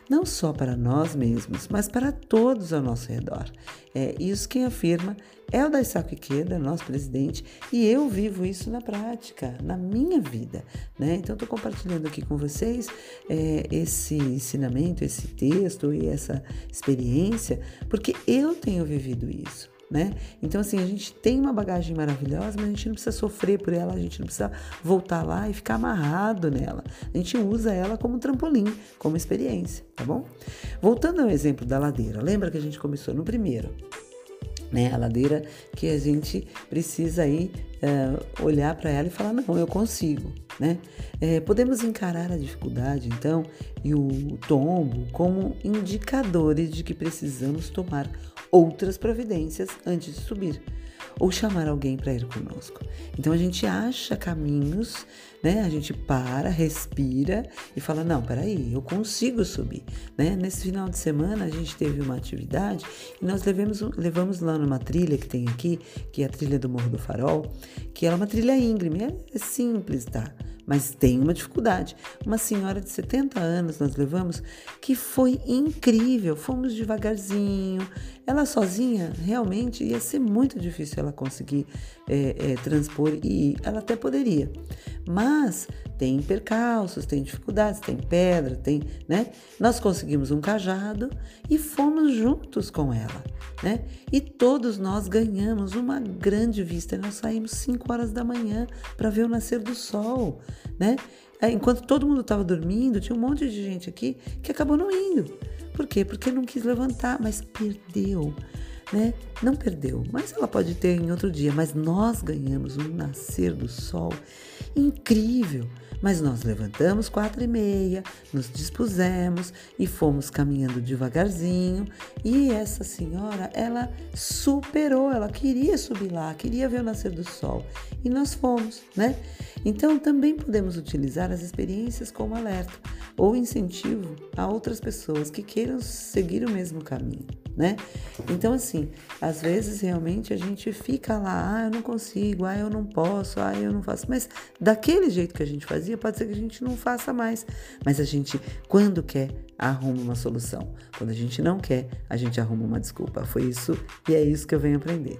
Não só para nós mesmos, mas para todos ao nosso redor. É isso quem afirma é o Daisaku Ikeda, nosso presidente, e eu vivo isso na prática, na minha vida. Né? Então, estou compartilhando aqui com vocês é, esse ensinamento, esse texto e essa experiência, porque eu tenho vivido isso né? Então, assim, a gente tem uma bagagem maravilhosa, mas a gente não precisa sofrer por ela, a gente não precisa voltar lá e ficar amarrado nela. A gente usa ela como trampolim, como experiência, tá bom? Voltando ao exemplo da ladeira, lembra que a gente começou no primeiro? Né, a ladeira que a gente precisa aí é, olhar para ela e falar não, eu consigo, né? É, podemos encarar a dificuldade então e o tombo como indicadores de que precisamos tomar outras providências antes de subir ou chamar alguém para ir conosco. Então a gente acha caminhos, né? A gente para, respira e fala: "Não, peraí, eu consigo subir", né? Nesse final de semana a gente teve uma atividade e nós levamos levamos lá numa trilha que tem aqui, que é a trilha do Morro do Farol, que é uma trilha íngreme, é simples, tá? Mas tem uma dificuldade. Uma senhora de 70 anos nós levamos que foi incrível, fomos devagarzinho. Ela sozinha realmente ia ser muito difícil ela conseguir é, é, transpor e ela até poderia, mas tem percalços, tem dificuldades, tem pedra, tem, né? Nós conseguimos um cajado e fomos juntos com ela, né? E todos nós ganhamos uma grande vista. Nós saímos 5 horas da manhã para ver o nascer do sol né? Enquanto todo mundo estava dormindo, tinha um monte de gente aqui que acabou não indo. Por quê? Porque não quis levantar, mas perdeu, né? Não perdeu, mas ela pode ter em outro dia. Mas nós ganhamos um nascer do sol incrível. Mas nós levantamos quatro e meia, nos dispusemos e fomos caminhando devagarzinho. E essa senhora, ela superou, ela queria subir lá, queria ver o nascer do sol. E nós fomos, né? Então também podemos utilizar as experiências como alerta ou incentivo a outras pessoas que queiram seguir o mesmo caminho, né? Então assim, às vezes realmente a gente fica lá, ah, eu não consigo, ah, eu não posso, ah, eu não faço, mas daquele jeito que a gente fazia, pode ser que a gente não faça mais, mas a gente quando quer arruma uma solução. Quando a gente não quer, a gente arruma uma desculpa. Foi isso e é isso que eu venho aprender.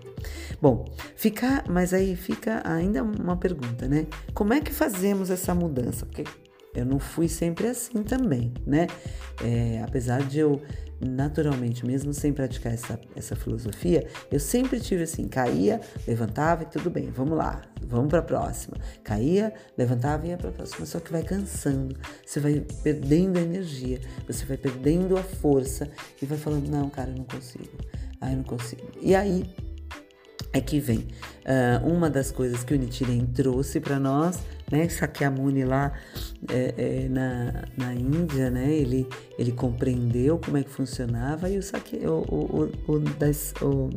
Bom, ficar, mas aí fica ainda uma pergunta, né? Como é que fazemos essa mudança? Porque eu não fui sempre assim também, né? É, apesar de eu, naturalmente, mesmo sem praticar essa, essa filosofia, eu sempre tive assim: caía, levantava e tudo bem, vamos lá, vamos para a próxima. Caía, levantava e ia para a próxima. Só que vai cansando, você vai perdendo a energia, você vai perdendo a força e vai falando: não, cara, eu não consigo, ah, eu não consigo. E aí é que vem uh, uma das coisas que o Nichiren trouxe para nós, né? Sakyamuni lá é, é, na, na Índia, né? Ele, ele compreendeu como é que funcionava e o, Sakya, o, o, o, das, o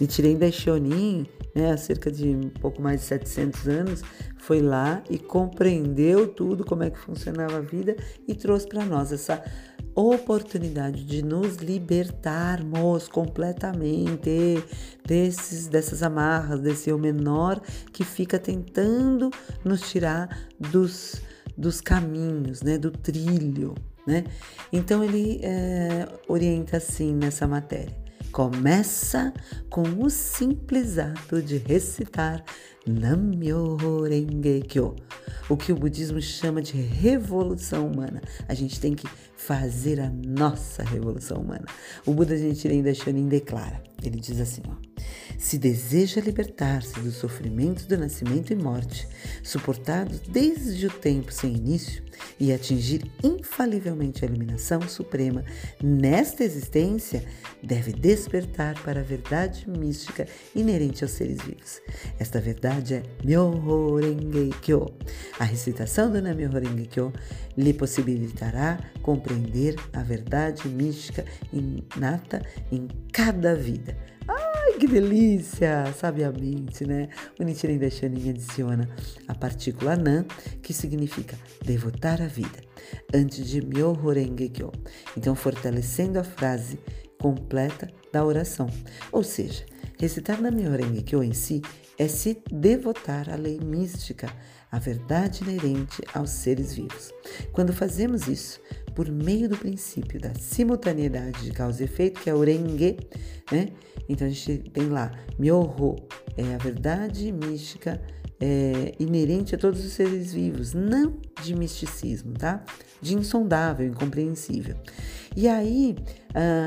Nichiren Daishonin, né? Há cerca de um pouco mais de 700 anos, foi lá e compreendeu tudo, como é que funcionava a vida e trouxe para nós essa oportunidade de nos libertarmos completamente desses, dessas amarras, desse eu menor que fica tentando nos tirar dos, dos caminhos, né, do trilho. Né? Então ele é, orienta assim nessa matéria. Começa com o simples ato de recitar Namyo Renge Kyo, o que o budismo chama de revolução humana. A gente tem que fazer a nossa revolução humana. O Buda Nichiren Daishonin declara, ele diz assim, ó, se deseja libertar-se do sofrimento do nascimento e morte, suportados desde o tempo sem início, e atingir infalivelmente a iluminação suprema nesta existência, deve despertar para a verdade mística inerente aos seres vivos. Esta verdade é Myoho Renge Kyo. A recitação do Myoho Renge Kyo lhe possibilitará compreender a verdade mística inata em cada vida Ai, que delícia! Sabiamente, né? O Nichiren Daishonin adiciona a partícula nan, que significa devotar a vida, antes de Myoho Kyo. Então, fortalecendo a frase completa da oração. Ou seja, recitar na Myoho Kyo em si é se devotar à lei mística, à verdade inerente aos seres vivos. Quando fazemos isso, por meio do princípio da simultaneidade de causa e efeito, que é o Renge, né? Então a gente tem lá Myoho, é a verdade mística é, inerente a todos os seres vivos, não de misticismo, tá? De insondável, incompreensível. E aí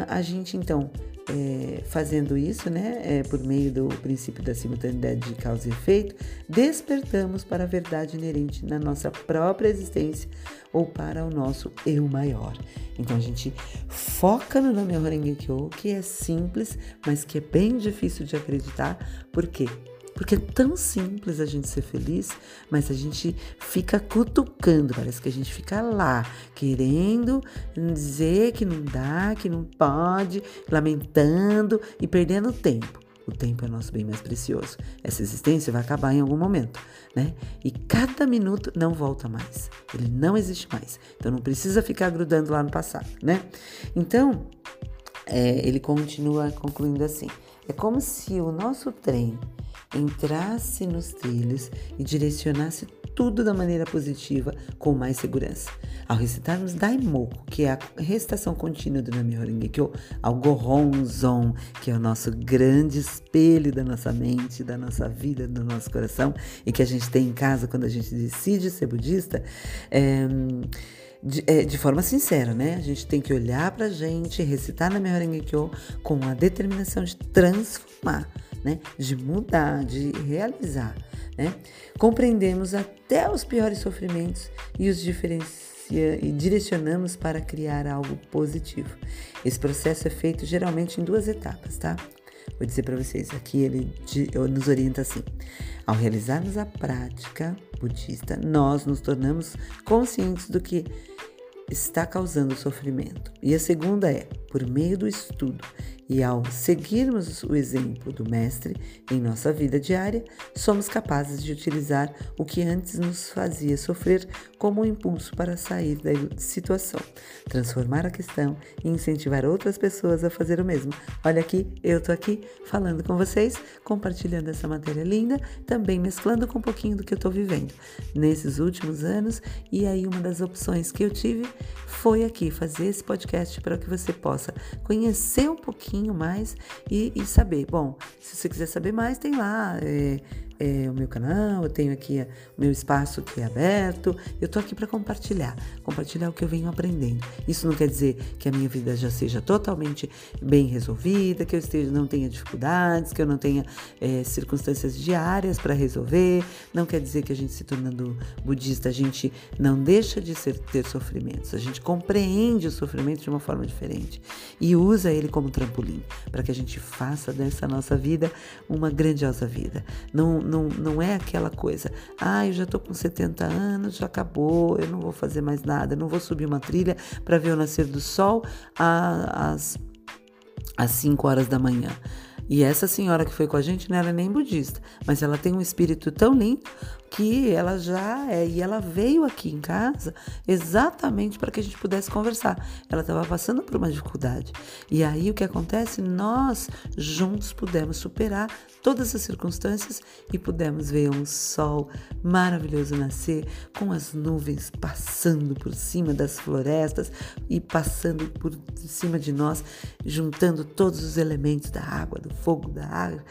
a gente então é, fazendo isso, né, é, por meio do princípio da simultaneidade de causa e efeito, despertamos para a verdade inerente na nossa própria existência ou para o nosso eu maior. Então a gente foca no Name Horengekyo, que é simples, mas que é bem difícil de acreditar. Por quê? Porque é tão simples a gente ser feliz, mas a gente fica cutucando, parece que a gente fica lá, querendo dizer que não dá, que não pode, lamentando e perdendo tempo. O tempo é nosso bem mais precioso. Essa existência vai acabar em algum momento, né? E cada minuto não volta mais. Ele não existe mais. Então não precisa ficar grudando lá no passado, né? Então, é, ele continua concluindo assim: é como se o nosso trem entrasse nos trilhos e direcionasse tudo da maneira positiva com mais segurança. Ao recitarmos Daimoku, que é a recitação contínua do Namyoho Renge-kyo, ao Gohonzon, que é o nosso grande espelho da nossa mente, da nossa vida, do nosso coração, e que a gente tem em casa quando a gente decide ser budista, é, de, é, de, forma sincera, né? A gente tem que olhar pra gente, recitar na Renge-kyo com a determinação de transformar né? De mudar, de realizar, né? Compreendemos até os piores sofrimentos e os diferencia e direcionamos para criar algo positivo. Esse processo é feito geralmente em duas etapas, tá? Vou dizer para vocês, aqui ele nos orienta assim: ao realizarmos a prática budista, nós nos tornamos conscientes do que está causando sofrimento. E a segunda é, por meio do estudo e ao seguirmos o exemplo do Mestre em nossa vida diária, somos capazes de utilizar o que antes nos fazia sofrer como um impulso para sair da situação, transformar a questão e incentivar outras pessoas a fazer o mesmo. Olha aqui, eu tô aqui falando com vocês, compartilhando essa matéria linda, também mesclando com um pouquinho do que eu tô vivendo nesses últimos anos. E aí, uma das opções que eu tive foi aqui fazer esse podcast para que você possa conhecer um pouquinho mais e, e, saber. Bom, se você quiser saber mais, tem lá. É, é, o meu canal, eu tenho aqui o meu espaço que é aberto. Eu tô aqui para compartilhar, compartilhar o que eu venho aprendendo. Isso não quer dizer que a minha vida já seja totalmente bem resolvida, que eu esteja, não tenha dificuldades, que eu não tenha é, circunstâncias diárias para resolver. Não quer dizer que a gente se tornando budista, a gente não deixa de ser, ter sofrimentos. A gente compreende o sofrimento de uma forma diferente e usa ele como trampolim para que a gente faça dessa nossa vida uma grandiosa vida. Não, não, não é aquela coisa, ah, eu já tô com 70 anos, já acabou, eu não vou fazer mais nada, não vou subir uma trilha para ver o nascer do sol às, às 5 horas da manhã. E essa senhora que foi com a gente não era nem budista, mas ela tem um espírito tão lindo que ela já é. E ela veio aqui em casa exatamente para que a gente pudesse conversar. Ela estava passando por uma dificuldade. E aí o que acontece? Nós juntos pudemos superar todas as circunstâncias e pudemos ver um sol maravilhoso nascer, com as nuvens passando por cima das florestas e passando por cima de nós, juntando todos os elementos da água, do fogo, da água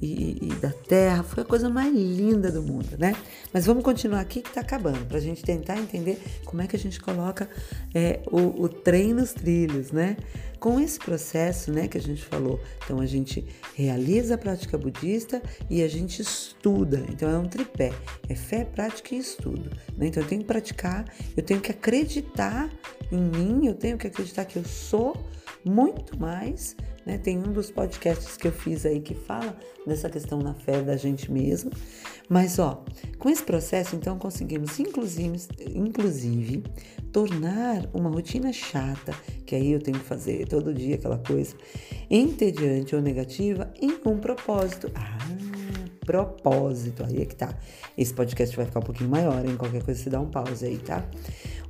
e, e da terra. Foi a coisa mais linda do mundo, né? Mas vamos continuar aqui que está acabando, para a gente tentar entender como é que a gente coloca é, o, o trem nos trilhos, né? Com esse processo, né, que a gente falou, então a gente realiza a prática budista e a gente estuda. Então é um tripé, é fé, prática e estudo. Né? Então eu tenho que praticar, eu tenho que acreditar em mim, eu tenho que acreditar que eu sou muito mais né? Tem um dos podcasts que eu fiz aí que fala dessa questão na fé da gente mesmo. Mas, ó, com esse processo, então, conseguimos, inclusive, inclusive, tornar uma rotina chata, que aí eu tenho que fazer todo dia aquela coisa, entediante ou negativa, em um propósito. Ah, propósito, aí é que tá. Esse podcast vai ficar um pouquinho maior, hein? Qualquer coisa você dá um pause aí, tá?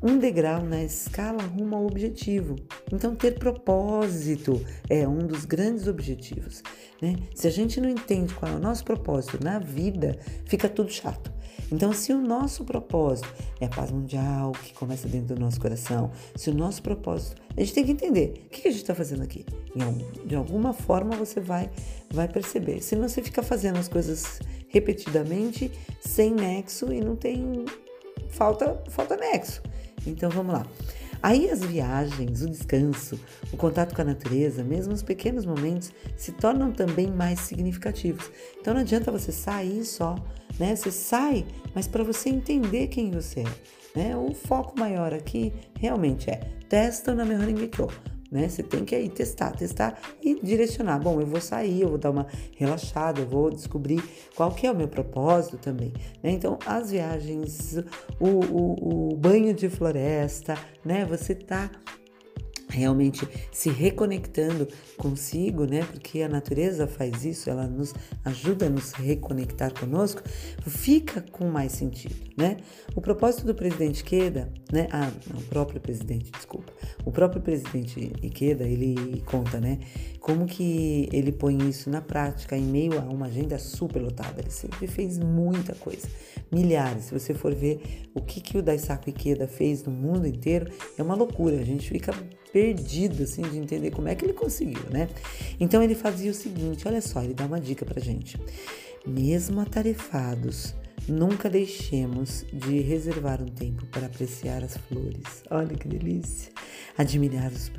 um degrau na escala rumo ao objetivo. Então, ter propósito é um dos grandes objetivos. Né? Se a gente não entende qual é o nosso propósito na vida, fica tudo chato. Então, se o nosso propósito é a paz mundial que começa dentro do nosso coração, se o nosso propósito, a gente tem que entender o que a gente está fazendo aqui. De alguma forma você vai, vai perceber. Senão você fica fazendo as coisas repetidamente, sem nexo e não tem. Falta, falta nexo. Então vamos lá. Aí as viagens, o descanso, o contato com a natureza, mesmo os pequenos momentos, se tornam também mais significativos. Então não adianta você sair só, né? Você sai, mas para você entender quem você é. Né? O foco maior aqui realmente é testa na melhor Ngekyo né? Você tem que aí testar, testar e direcionar. Bom, eu vou sair, eu vou dar uma relaxada, eu vou descobrir qual que é o meu propósito também, né? Então, as viagens, o, o, o banho de floresta, né? Você tá realmente se reconectando consigo, né? Porque a natureza faz isso, ela nos ajuda a nos reconectar conosco, fica com mais sentido, né? O propósito do presidente Ikeda, né? Ah, não, o próprio presidente, desculpa. O próprio presidente Ikeda, ele conta, né? Como que ele põe isso na prática em meio a uma agenda super lotada. Ele sempre fez muita coisa, milhares. Se você for ver o que, que o Daisaku Ikeda fez no mundo inteiro, é uma loucura. A gente fica perdido assim de entender como é que ele conseguiu, né? Então ele fazia o seguinte, olha só, ele dá uma dica pra gente. Mesmo atarefados, nunca deixemos de reservar um tempo para apreciar as flores. Olha que delícia! Admirar os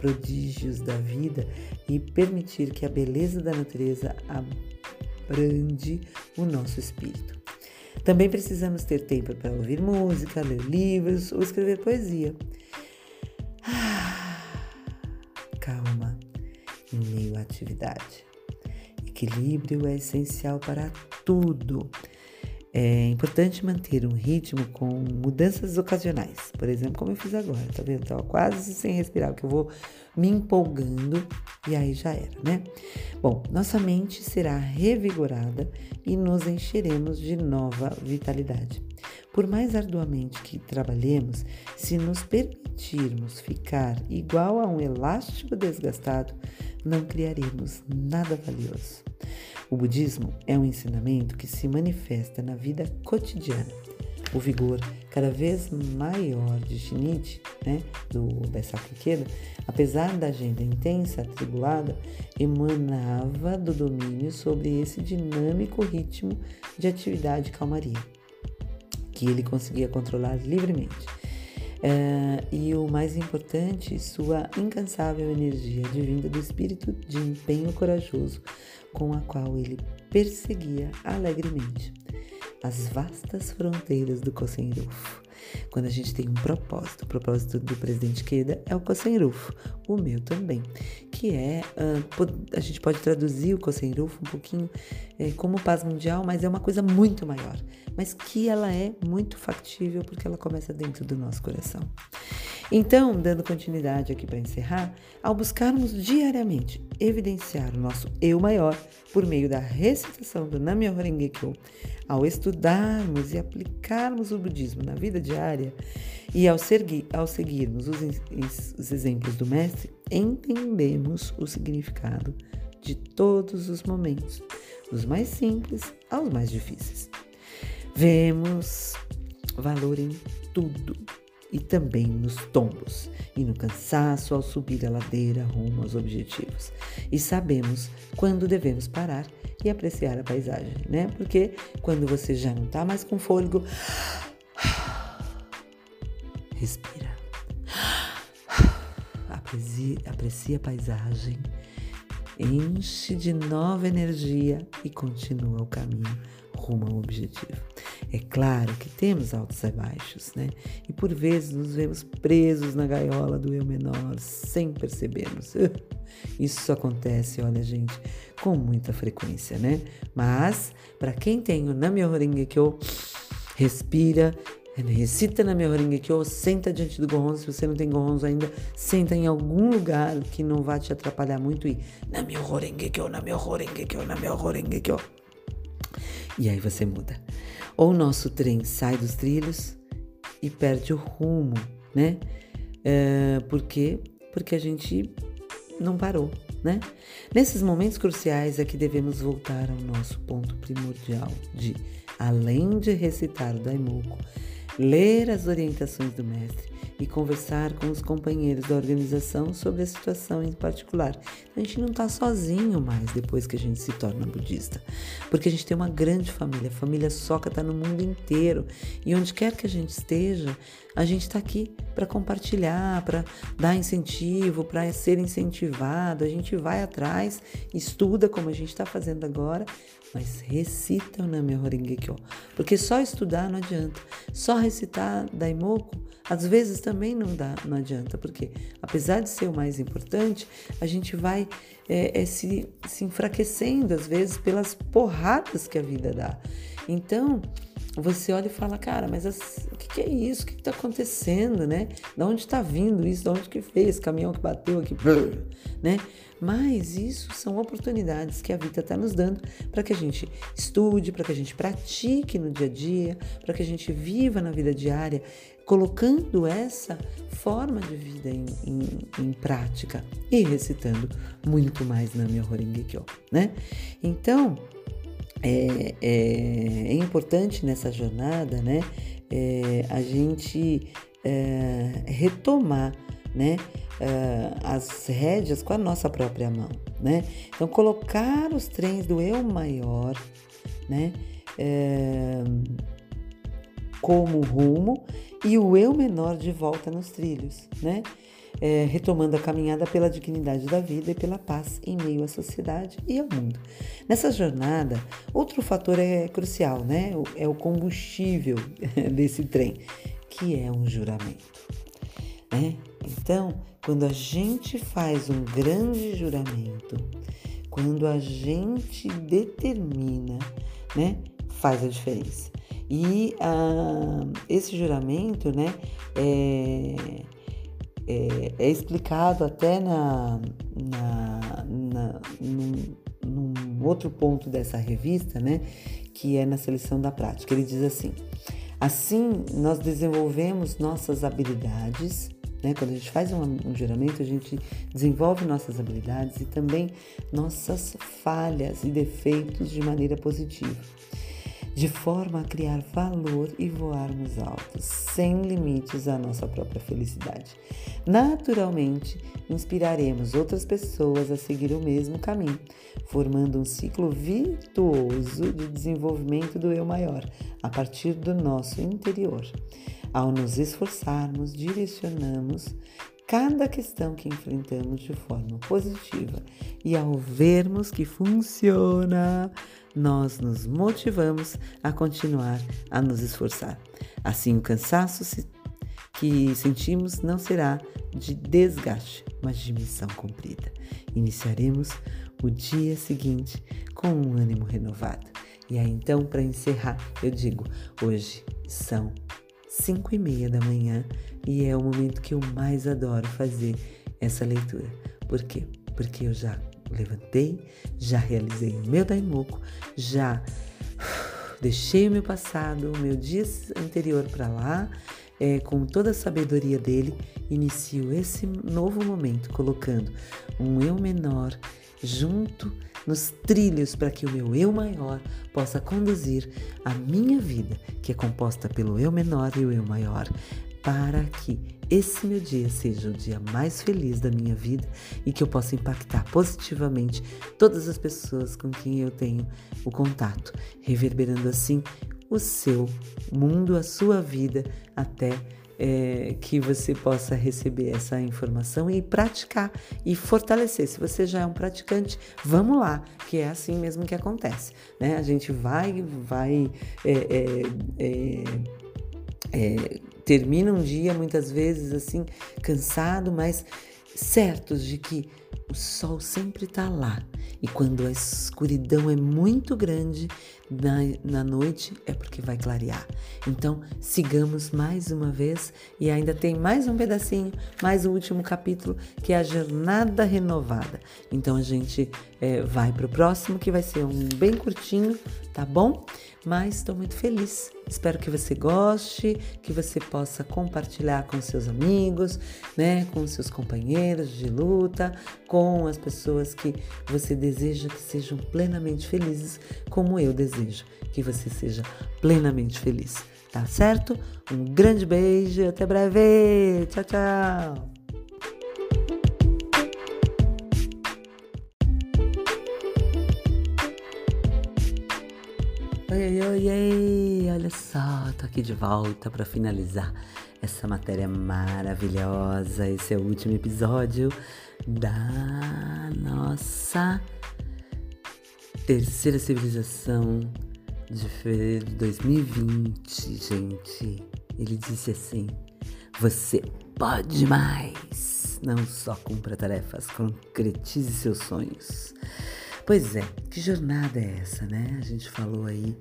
prodígios da vida e permitir que a beleza da natureza abrande o nosso espírito. Também precisamos ter tempo para ouvir música, ler livros ou escrever poesia. Calma em meio à atividade. Equilíbrio é essencial para tudo. É importante manter um ritmo com mudanças ocasionais. Por exemplo, como eu fiz agora, tá vendo? Tava quase sem respirar, porque eu vou me empolgando e aí já era, né? Bom, nossa mente será revigorada e nos encheremos de nova vitalidade. Por mais arduamente que trabalhemos, se nos permitirmos ficar igual a um elástico desgastado, não criaremos nada valioso. O budismo é um ensinamento que se manifesta na vida cotidiana. o vigor cada vez maior de Shinichi, né, do Daisaku Ikeda, apesar da agenda intensa, atribulada, emanava do domínio sobre esse dinâmico ritmo de atividade calmaria, que ele conseguia controlar livremente. Uh, e o mais importante, sua incansável energia advinda do espírito de empenho corajoso com a qual ele perseguia alegremente as vastas fronteiras do Kosenrufo. Quando a gente tem um propósito, o propósito do presidente Queda é o Kosenrufo, o meu também, que é, uh, a gente pode traduzir o Kosenrufo um pouquinho é, como paz mundial, mas é uma coisa muito maior, mas que ela é muito factível porque ela começa dentro do nosso coração. Então, dando continuidade aqui para encerrar, ao buscarmos diariamente evidenciar o nosso eu maior por meio da recitação do Nam-myoho Renge Kyo, ao estudarmos e aplicarmos o budismo na vida diária e ao, segui ao seguirmos os, os exemplos do mestre, entendemos o significado de todos os momentos, dos mais simples aos mais difíceis. Vemos valor em tudo e também nos tombos e no cansaço ao subir a ladeira rumo aos objetivos. E sabemos quando devemos parar e apreciar a paisagem, né? Porque quando você já não está mais com fôlego, respira. Aprecie, aprecie a paisagem, enche de nova energia e continua o caminho rumo ao objetivo. É claro que temos altos e baixos, né? E por vezes nos vemos presos na gaiola do eu menor sem percebermos. Isso acontece, olha, gente, com muita frequência, né? Mas, para quem tem o Namyoho Renge Kyo, respira, recita Namyoho Renge Kyo, senta diante do Gohonzo, se você não tem Gohonzo ainda, senta em algum lugar que não vá te atrapalhar muito e Namyoho Renge Kyo, Namyoho Renge Kyo, Namyoho Renge Kyo. E aí você muda. Ou o nosso trem sai dos trilhos e perde o rumo, né? É, por quê? Porque a gente não parou, né? Nesses momentos cruciais é que devemos voltar ao nosso ponto primordial de, além de recitar o Daimoku, ler as orientações do mestre e conversar com os companheiros da organização sobre a situação em particular. A gente não está sozinho mais depois que a gente se torna budista, porque a gente tem uma grande família. A família Soca está no mundo inteiro e onde quer que a gente esteja, a gente está aqui para compartilhar, para dar incentivo, para ser incentivado. A gente vai atrás, estuda como a gente está fazendo agora, mas recita o Nami Horengekyo, porque só estudar não adianta. Só recitar Daimoku às vezes também não dá, não adianta, porque apesar de ser o mais importante, a gente vai é, é, se, se enfraquecendo às vezes pelas porradas que a vida dá. Então, você olha e fala, cara, mas as, o que, que, é isso? O que está acontecendo, né? Da onde está vindo isso? Da onde que fez? Caminhão que bateu aqui, né? Mas isso são oportunidades que a vida está nos dando para que a gente estude, para que a gente pratique no dia a dia, para que a gente viva na vida diária, colocando essa forma de vida em, em, em prática e recitando muito mais na minha Horengekyo, né? Então, é, é, é, importante nessa jornada, né, é, a gente é, retomar, né, é, as rédeas com a nossa própria mão, né? Então colocar os trens do eu maior, né, é, como rumo e o eu menor de volta nos trilhos, né? É, retomando a caminhada pela dignidade da vida e pela paz em meio à sociedade e ao mundo. Nessa jornada, outro fator é crucial, né? É o combustível desse trem, que é um juramento. Né? Então, quando a gente faz um grande juramento, quando a gente determina, né, faz a diferença. E ah, esse juramento, né, é, é, é explicado até na, na, na num, num, outro ponto dessa revista, né, que é na seleção da prática. Ele diz assim: assim nós desenvolvemos nossas habilidades. Né? Quando a gente faz um, um juramento, a gente desenvolve nossas habilidades e também nossas falhas e defeitos de maneira positiva. De forma a criar valor e voarmos altos, sem limites à nossa própria felicidade. Naturalmente, inspiraremos outras pessoas a seguir o mesmo caminho, formando um ciclo virtuoso de desenvolvimento do eu maior a partir do nosso interior. Ao nos esforçarmos, direcionamos cada questão que enfrentamos de forma positiva e ao vermos que funciona, nós nos motivamos a continuar a nos esforçar. Assim, o cansaço que sentimos não será de desgaste, mas de missão cumprida. Iniciaremos o dia seguinte com um ânimo renovado. E aí, então, para encerrar, eu digo: hoje são 5 e meia da manhã e é o momento que eu mais adoro fazer essa leitura. Por quê? Porque eu já levantei, já realizei o meu daimoku, já deixei o meu passado, o meu dia anterior para lá, é, com toda a sabedoria dele, inicio esse novo momento colocando um eu menor junto nos trilhos para que o meu eu maior possa conduzir a minha vida, que é composta pelo eu menor e o eu maior, para que esse meu dia seja o dia mais feliz da minha vida e que eu possa impactar positivamente todas as pessoas com quem eu tenho o contato, reverberando assim o seu mundo, a sua vida até é, que você possa receber essa informação e praticar e fortalecer. Se você já é um praticante, vamos lá, que é assim mesmo que acontece. Né? A gente vai, vai. É, é, é, é termina um dia muitas vezes assim, cansado, mas certos de que o sol sempre está lá. E quando a escuridão é muito grande na, na noite, é porque vai clarear. Então, sigamos mais uma vez e ainda tem mais um pedacinho, mais o último capítulo, que é a Jornada Renovada. Então, a gente é, vai para o próximo, que vai ser um bem curtinho, tá bom? Mas estou muito feliz. Espero que você goste, que você possa compartilhar com seus amigos, né, com seus companheiros de luta, com as pessoas que você deseja que sejam plenamente felizes, como eu desejo que você seja plenamente feliz. Tá certo? Um grande beijo até breve. Tchau, tchau. Oi, oi, oi, olha só, tô aqui de volta para finalizar essa matéria maravilhosa. Esse é o último episódio da nossa terceira civilização de fevereiro de 2020, gente. Ele disse assim: Você pode mais! Não só cumpra tarefas, concretize seus sonhos. Pois é, que jornada é essa, né? A gente falou aí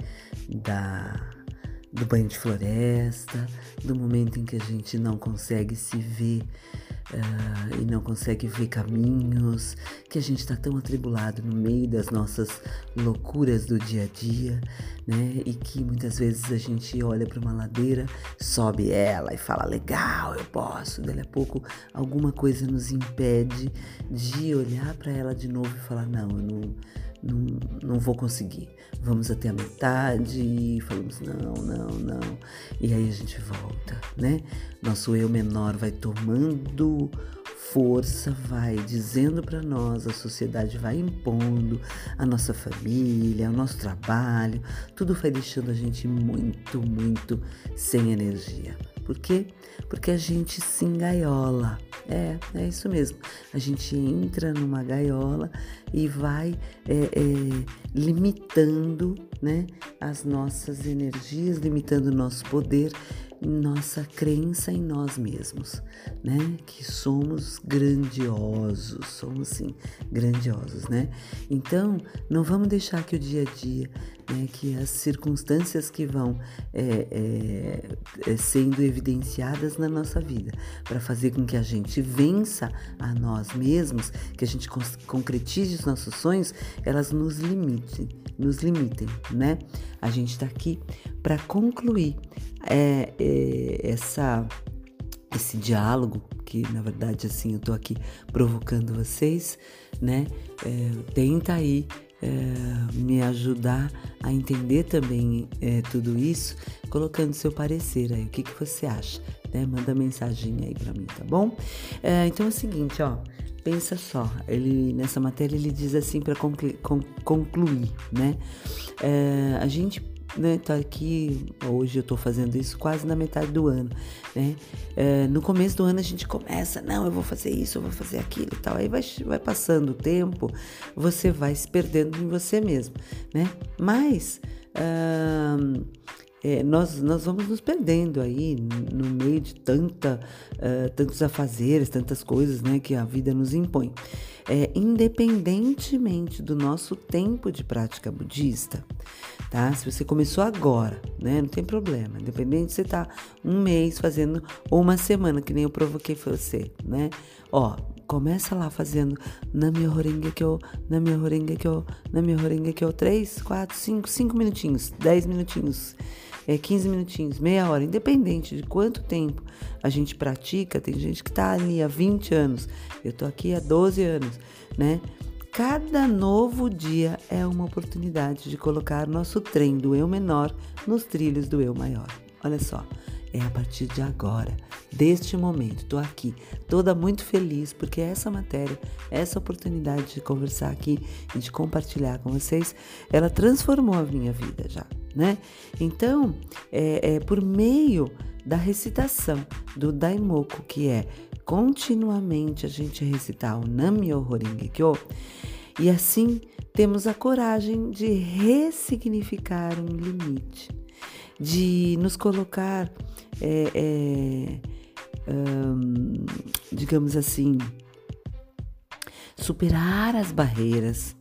da do banho de floresta, do momento em que a gente não consegue se ver uh, e não consegue ver caminhos, que a gente está tão atribulado no meio das nossas loucuras do dia a dia, né? E que muitas vezes a gente olha para uma ladeira, sobe ela e fala: legal, eu posso. Daí a pouco alguma coisa nos impede de olhar para ela de novo e falar: não, eu não não, não vou conseguir. Vamos até a metade e falamos, não, não, não. E aí a gente volta, né? Nosso eu menor vai tomando força, vai dizendo para nós, a sociedade vai impondo, a nossa família, o nosso trabalho, tudo vai deixando a gente muito, muito sem energia. Por quê? Porque a gente se engaiola. É, é isso mesmo. A gente entra numa gaiola e vai é, é, limitando né, as nossas energias, limitando o nosso poder nossa crença em nós mesmos, né? Que somos grandiosos, somos sim grandiosos, né? Então, não vamos deixar que o dia a dia, né, que as circunstâncias que vão é, é, é, sendo evidenciadas na nossa vida, para fazer com que a gente vença a nós mesmos, que a gente concretize os nossos sonhos, elas nos limitem, nos limitem, né? A gente está aqui para concluir é, é, essa, esse diálogo, que na verdade assim eu estou aqui provocando vocês, né? É, tenta aí é, me ajudar a entender também é, tudo isso, colocando seu parecer aí. O que, que você acha? Né? Manda mensagem aí para mim, tá bom? É, então é o seguinte, ó. Pensa só, ele nessa matéria ele diz assim para concluir, né? A gente né, tá aqui, hoje eu tô fazendo isso quase na metade do ano, né? É, no começo do ano a gente começa, não, eu vou fazer isso, eu vou fazer aquilo e tal. Aí vai, vai passando o tempo, você vai se perdendo em você mesmo, né? Mas. Uh, é, nós, nós vamos nos perdendo aí no meio de tanta, uh, tantos afazeres, tantas coisas né, que a vida nos impõe. É, independentemente do nosso tempo de prática budista, tá? Se você começou agora, né, não tem problema. Independente se você tá um mês fazendo ou uma semana, que nem eu provoquei você, né? Ó, começa lá fazendo na minha horenga que eu, na minha horenga que eu, na minha horenga que eu, três, quatro, cinco, cinco minutinhos, dez minutinhos é, 15 minutinhos, meia hora, independente de quanto tempo a gente pratica, tem gente que está ali há 20 anos, eu estou aqui há 12 anos, né? Cada novo dia é uma oportunidade de colocar nosso trem do eu menor nos trilhos do eu maior. Olha só, é a partir de agora, deste momento. Estou aqui, toda muito feliz porque essa matéria, essa oportunidade de conversar aqui e de compartilhar com vocês, ela transformou a minha vida já, né? Então, é, é por meio da recitação do Daimoku, que é continuamente a gente recitar o Nam-myoho Renge-kyo, e assim temos a coragem de ressignificar um limite, de nos colocar é, é, digamos assim, superar as barreiras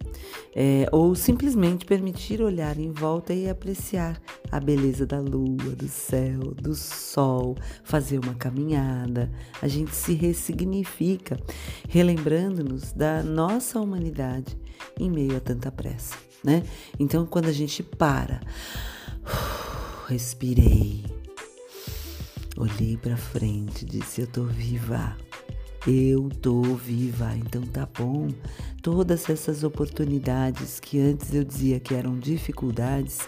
é, ou simplesmente permitir olhar em volta e apreciar a beleza da lua, do céu, do sol, fazer uma caminhada. A gente se ressignifica, relembrando-nos da nossa humanidade em meio a tanta pressa, né? Então, quando a gente para, respirei Olhei para frente, disse: Eu tô viva. Eu tô viva, então tá bom. Todas essas oportunidades que antes eu dizia que eram dificuldades,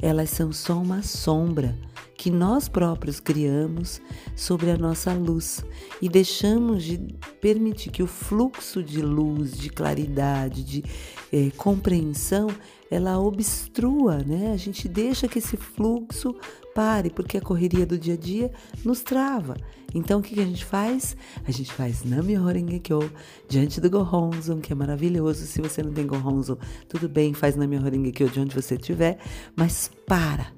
elas são só uma sombra que nós próprios criamos sobre a nossa luz e deixamos de permitir que o fluxo de luz, de claridade, de eh, compreensão, ela obstrua, né? A gente deixa que esse fluxo pare, porque a correria do dia a dia nos trava. Então, o que, que a gente faz? A gente faz Namyoho Renge-kyo diante do Gohonzon, que é maravilhoso. Se você não tem Gohonzon, tudo bem, faz Namyoho Renge-kyo de onde você estiver, mas para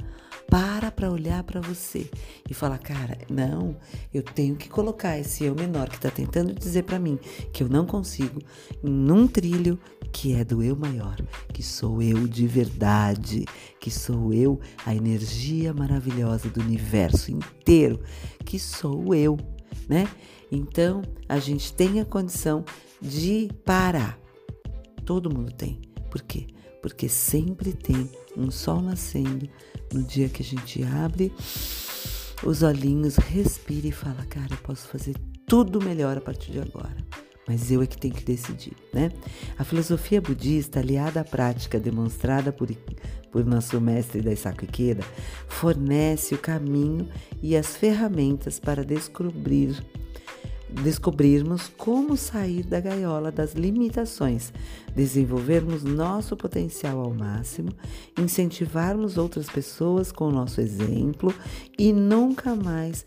para para olhar para você e falar, cara, não, eu tenho que colocar esse eu menor que está tentando dizer para mim que eu não consigo num trilho que é do eu maior, que sou eu de verdade, que sou eu, a energia maravilhosa do universo inteiro, que sou eu, né? Então, a gente tem a condição de parar. Todo mundo tem. Por quê? Porque sempre tem um sol nascendo no dia que a gente abre os olhinhos, respira e fala: Cara, eu posso fazer tudo melhor a partir de agora. Mas eu é que tenho que decidir, né? A filosofia budista, aliada à prática demonstrada por, por nosso mestre Daisaku Ikeda, fornece o caminho e as ferramentas para descobrir descobrirmos como sair da gaiola das limitações, desenvolvermos nosso potencial ao máximo, incentivarmos outras pessoas com o nosso exemplo e nunca mais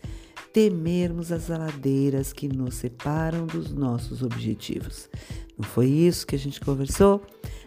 temermos as ladeiras que nos separam dos nossos objetivos. Não foi isso que a gente conversou?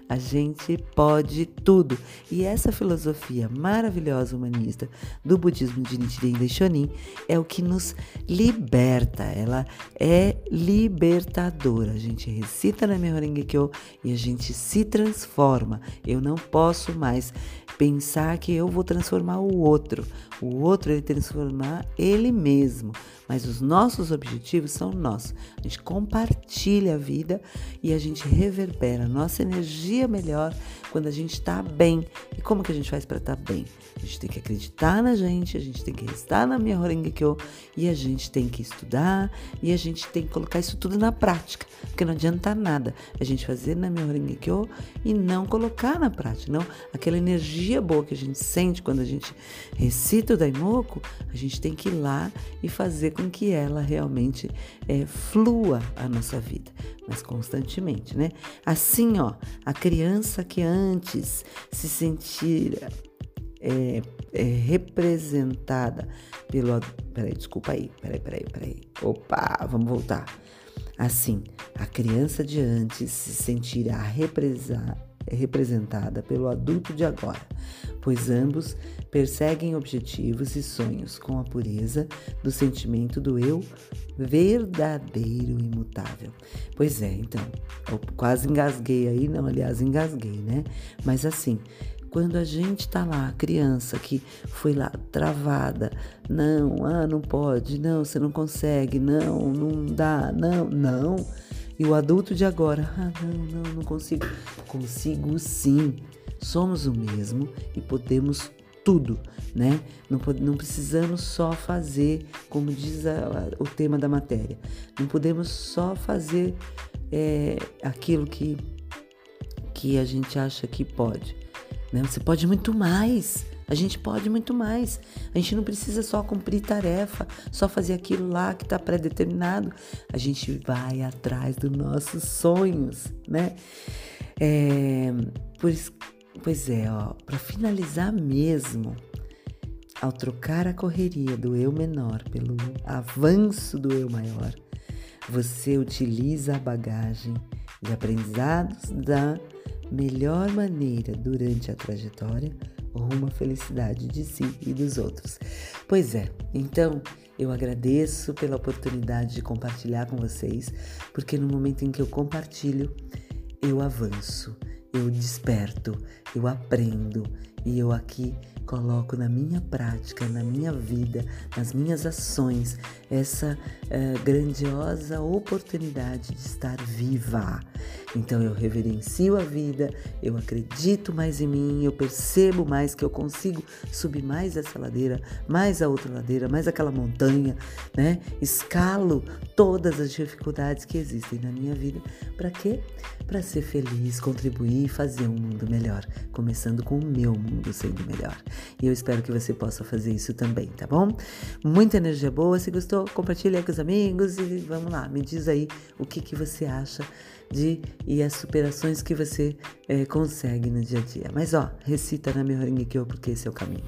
A gente pode tudo. E essa filosofia maravilhosa humanista do budismo de Nichiren Daishonin é o que nos liberta. Ela é libertadora. A gente recita na Myoho e a gente se transforma. Eu não posso mais pensar que eu vou transformar o outro. O outro ele transformar ele mesmo. Mas os nossos objetivos são nossos. A gente compartilha a vida e a gente reverbera a nossa energia melhor quando a gente está bem. E como que a gente faz para estar tá bem? A gente tem que acreditar na gente, a gente tem que estar na minha Horengekyo e a gente tem que estudar e a gente tem que colocar isso tudo na prática, porque não adianta nada a gente fazer na minha Horengekyo e não colocar na prática, não. Aquela energia boa que a gente sente quando a gente recita o Daimoku, a gente tem que ir lá e fazer com que ela realmente é, flua a nossa vida, mas constantemente, né? Assim, ó, a criança que antes se sentia é, é representada pelo. Peraí, desculpa aí, peraí, peraí, peraí. Opa, vamos voltar. Assim, a criança de antes se sentirá representada pelo adulto de agora, pois ambos perseguem objetivos e sonhos com a pureza do sentimento do eu verdadeiro e imutável. Pois é, então, eu quase engasguei aí, não, aliás, engasguei, né? Mas assim, quando a gente tá lá, criança que foi lá travada, não, ah, não pode, não, você não consegue, não, não dá, não, não. E o adulto de agora, ah, não, não, não consigo. Consigo sim. Somos o mesmo e podemos tudo, né? Não, não precisamos só fazer, como diz a, o tema da matéria, não podemos só fazer é, aquilo que, que a gente acha que pode. Né? Você pode muito mais. A gente pode muito mais. A gente não precisa só cumprir tarefa, só fazer aquilo lá que está pré-determinado. A gente vai atrás dos nossos sonhos, né? É, pois, pois é, ó, para finalizar mesmo, ao trocar a correria do eu menor pelo avanço do eu maior, você utiliza a bagagem de aprendizados da melhor maneira durante a trajetória rumo à felicidade de si e dos outros. Pois é, então eu agradeço pela oportunidade de compartilhar com vocês, porque no momento em que eu compartilho, eu avanço, eu desperto, eu aprendo e eu aqui coloco na minha prática, na minha vida, nas minhas ações, essa uh, grandiosa oportunidade de estar viva. Então eu reverencio a vida, eu acredito mais em mim, eu percebo mais que eu consigo subir mais essa ladeira, mais a outra ladeira, mais aquela montanha, né? Escalo todas as dificuldades que existem na minha vida. Para quê? Para ser feliz, contribuir e fazer um mundo melhor, começando com o meu mundo sendo melhor. E eu espero que você possa fazer isso também, tá bom? Muita energia boa. Se gostou, compartilha com os amigos e vamos lá, me diz aí o que, que você acha de e as superações que você é, consegue no dia a dia. Mas ó, recita na minha Ringekyo porque esse é o caminho.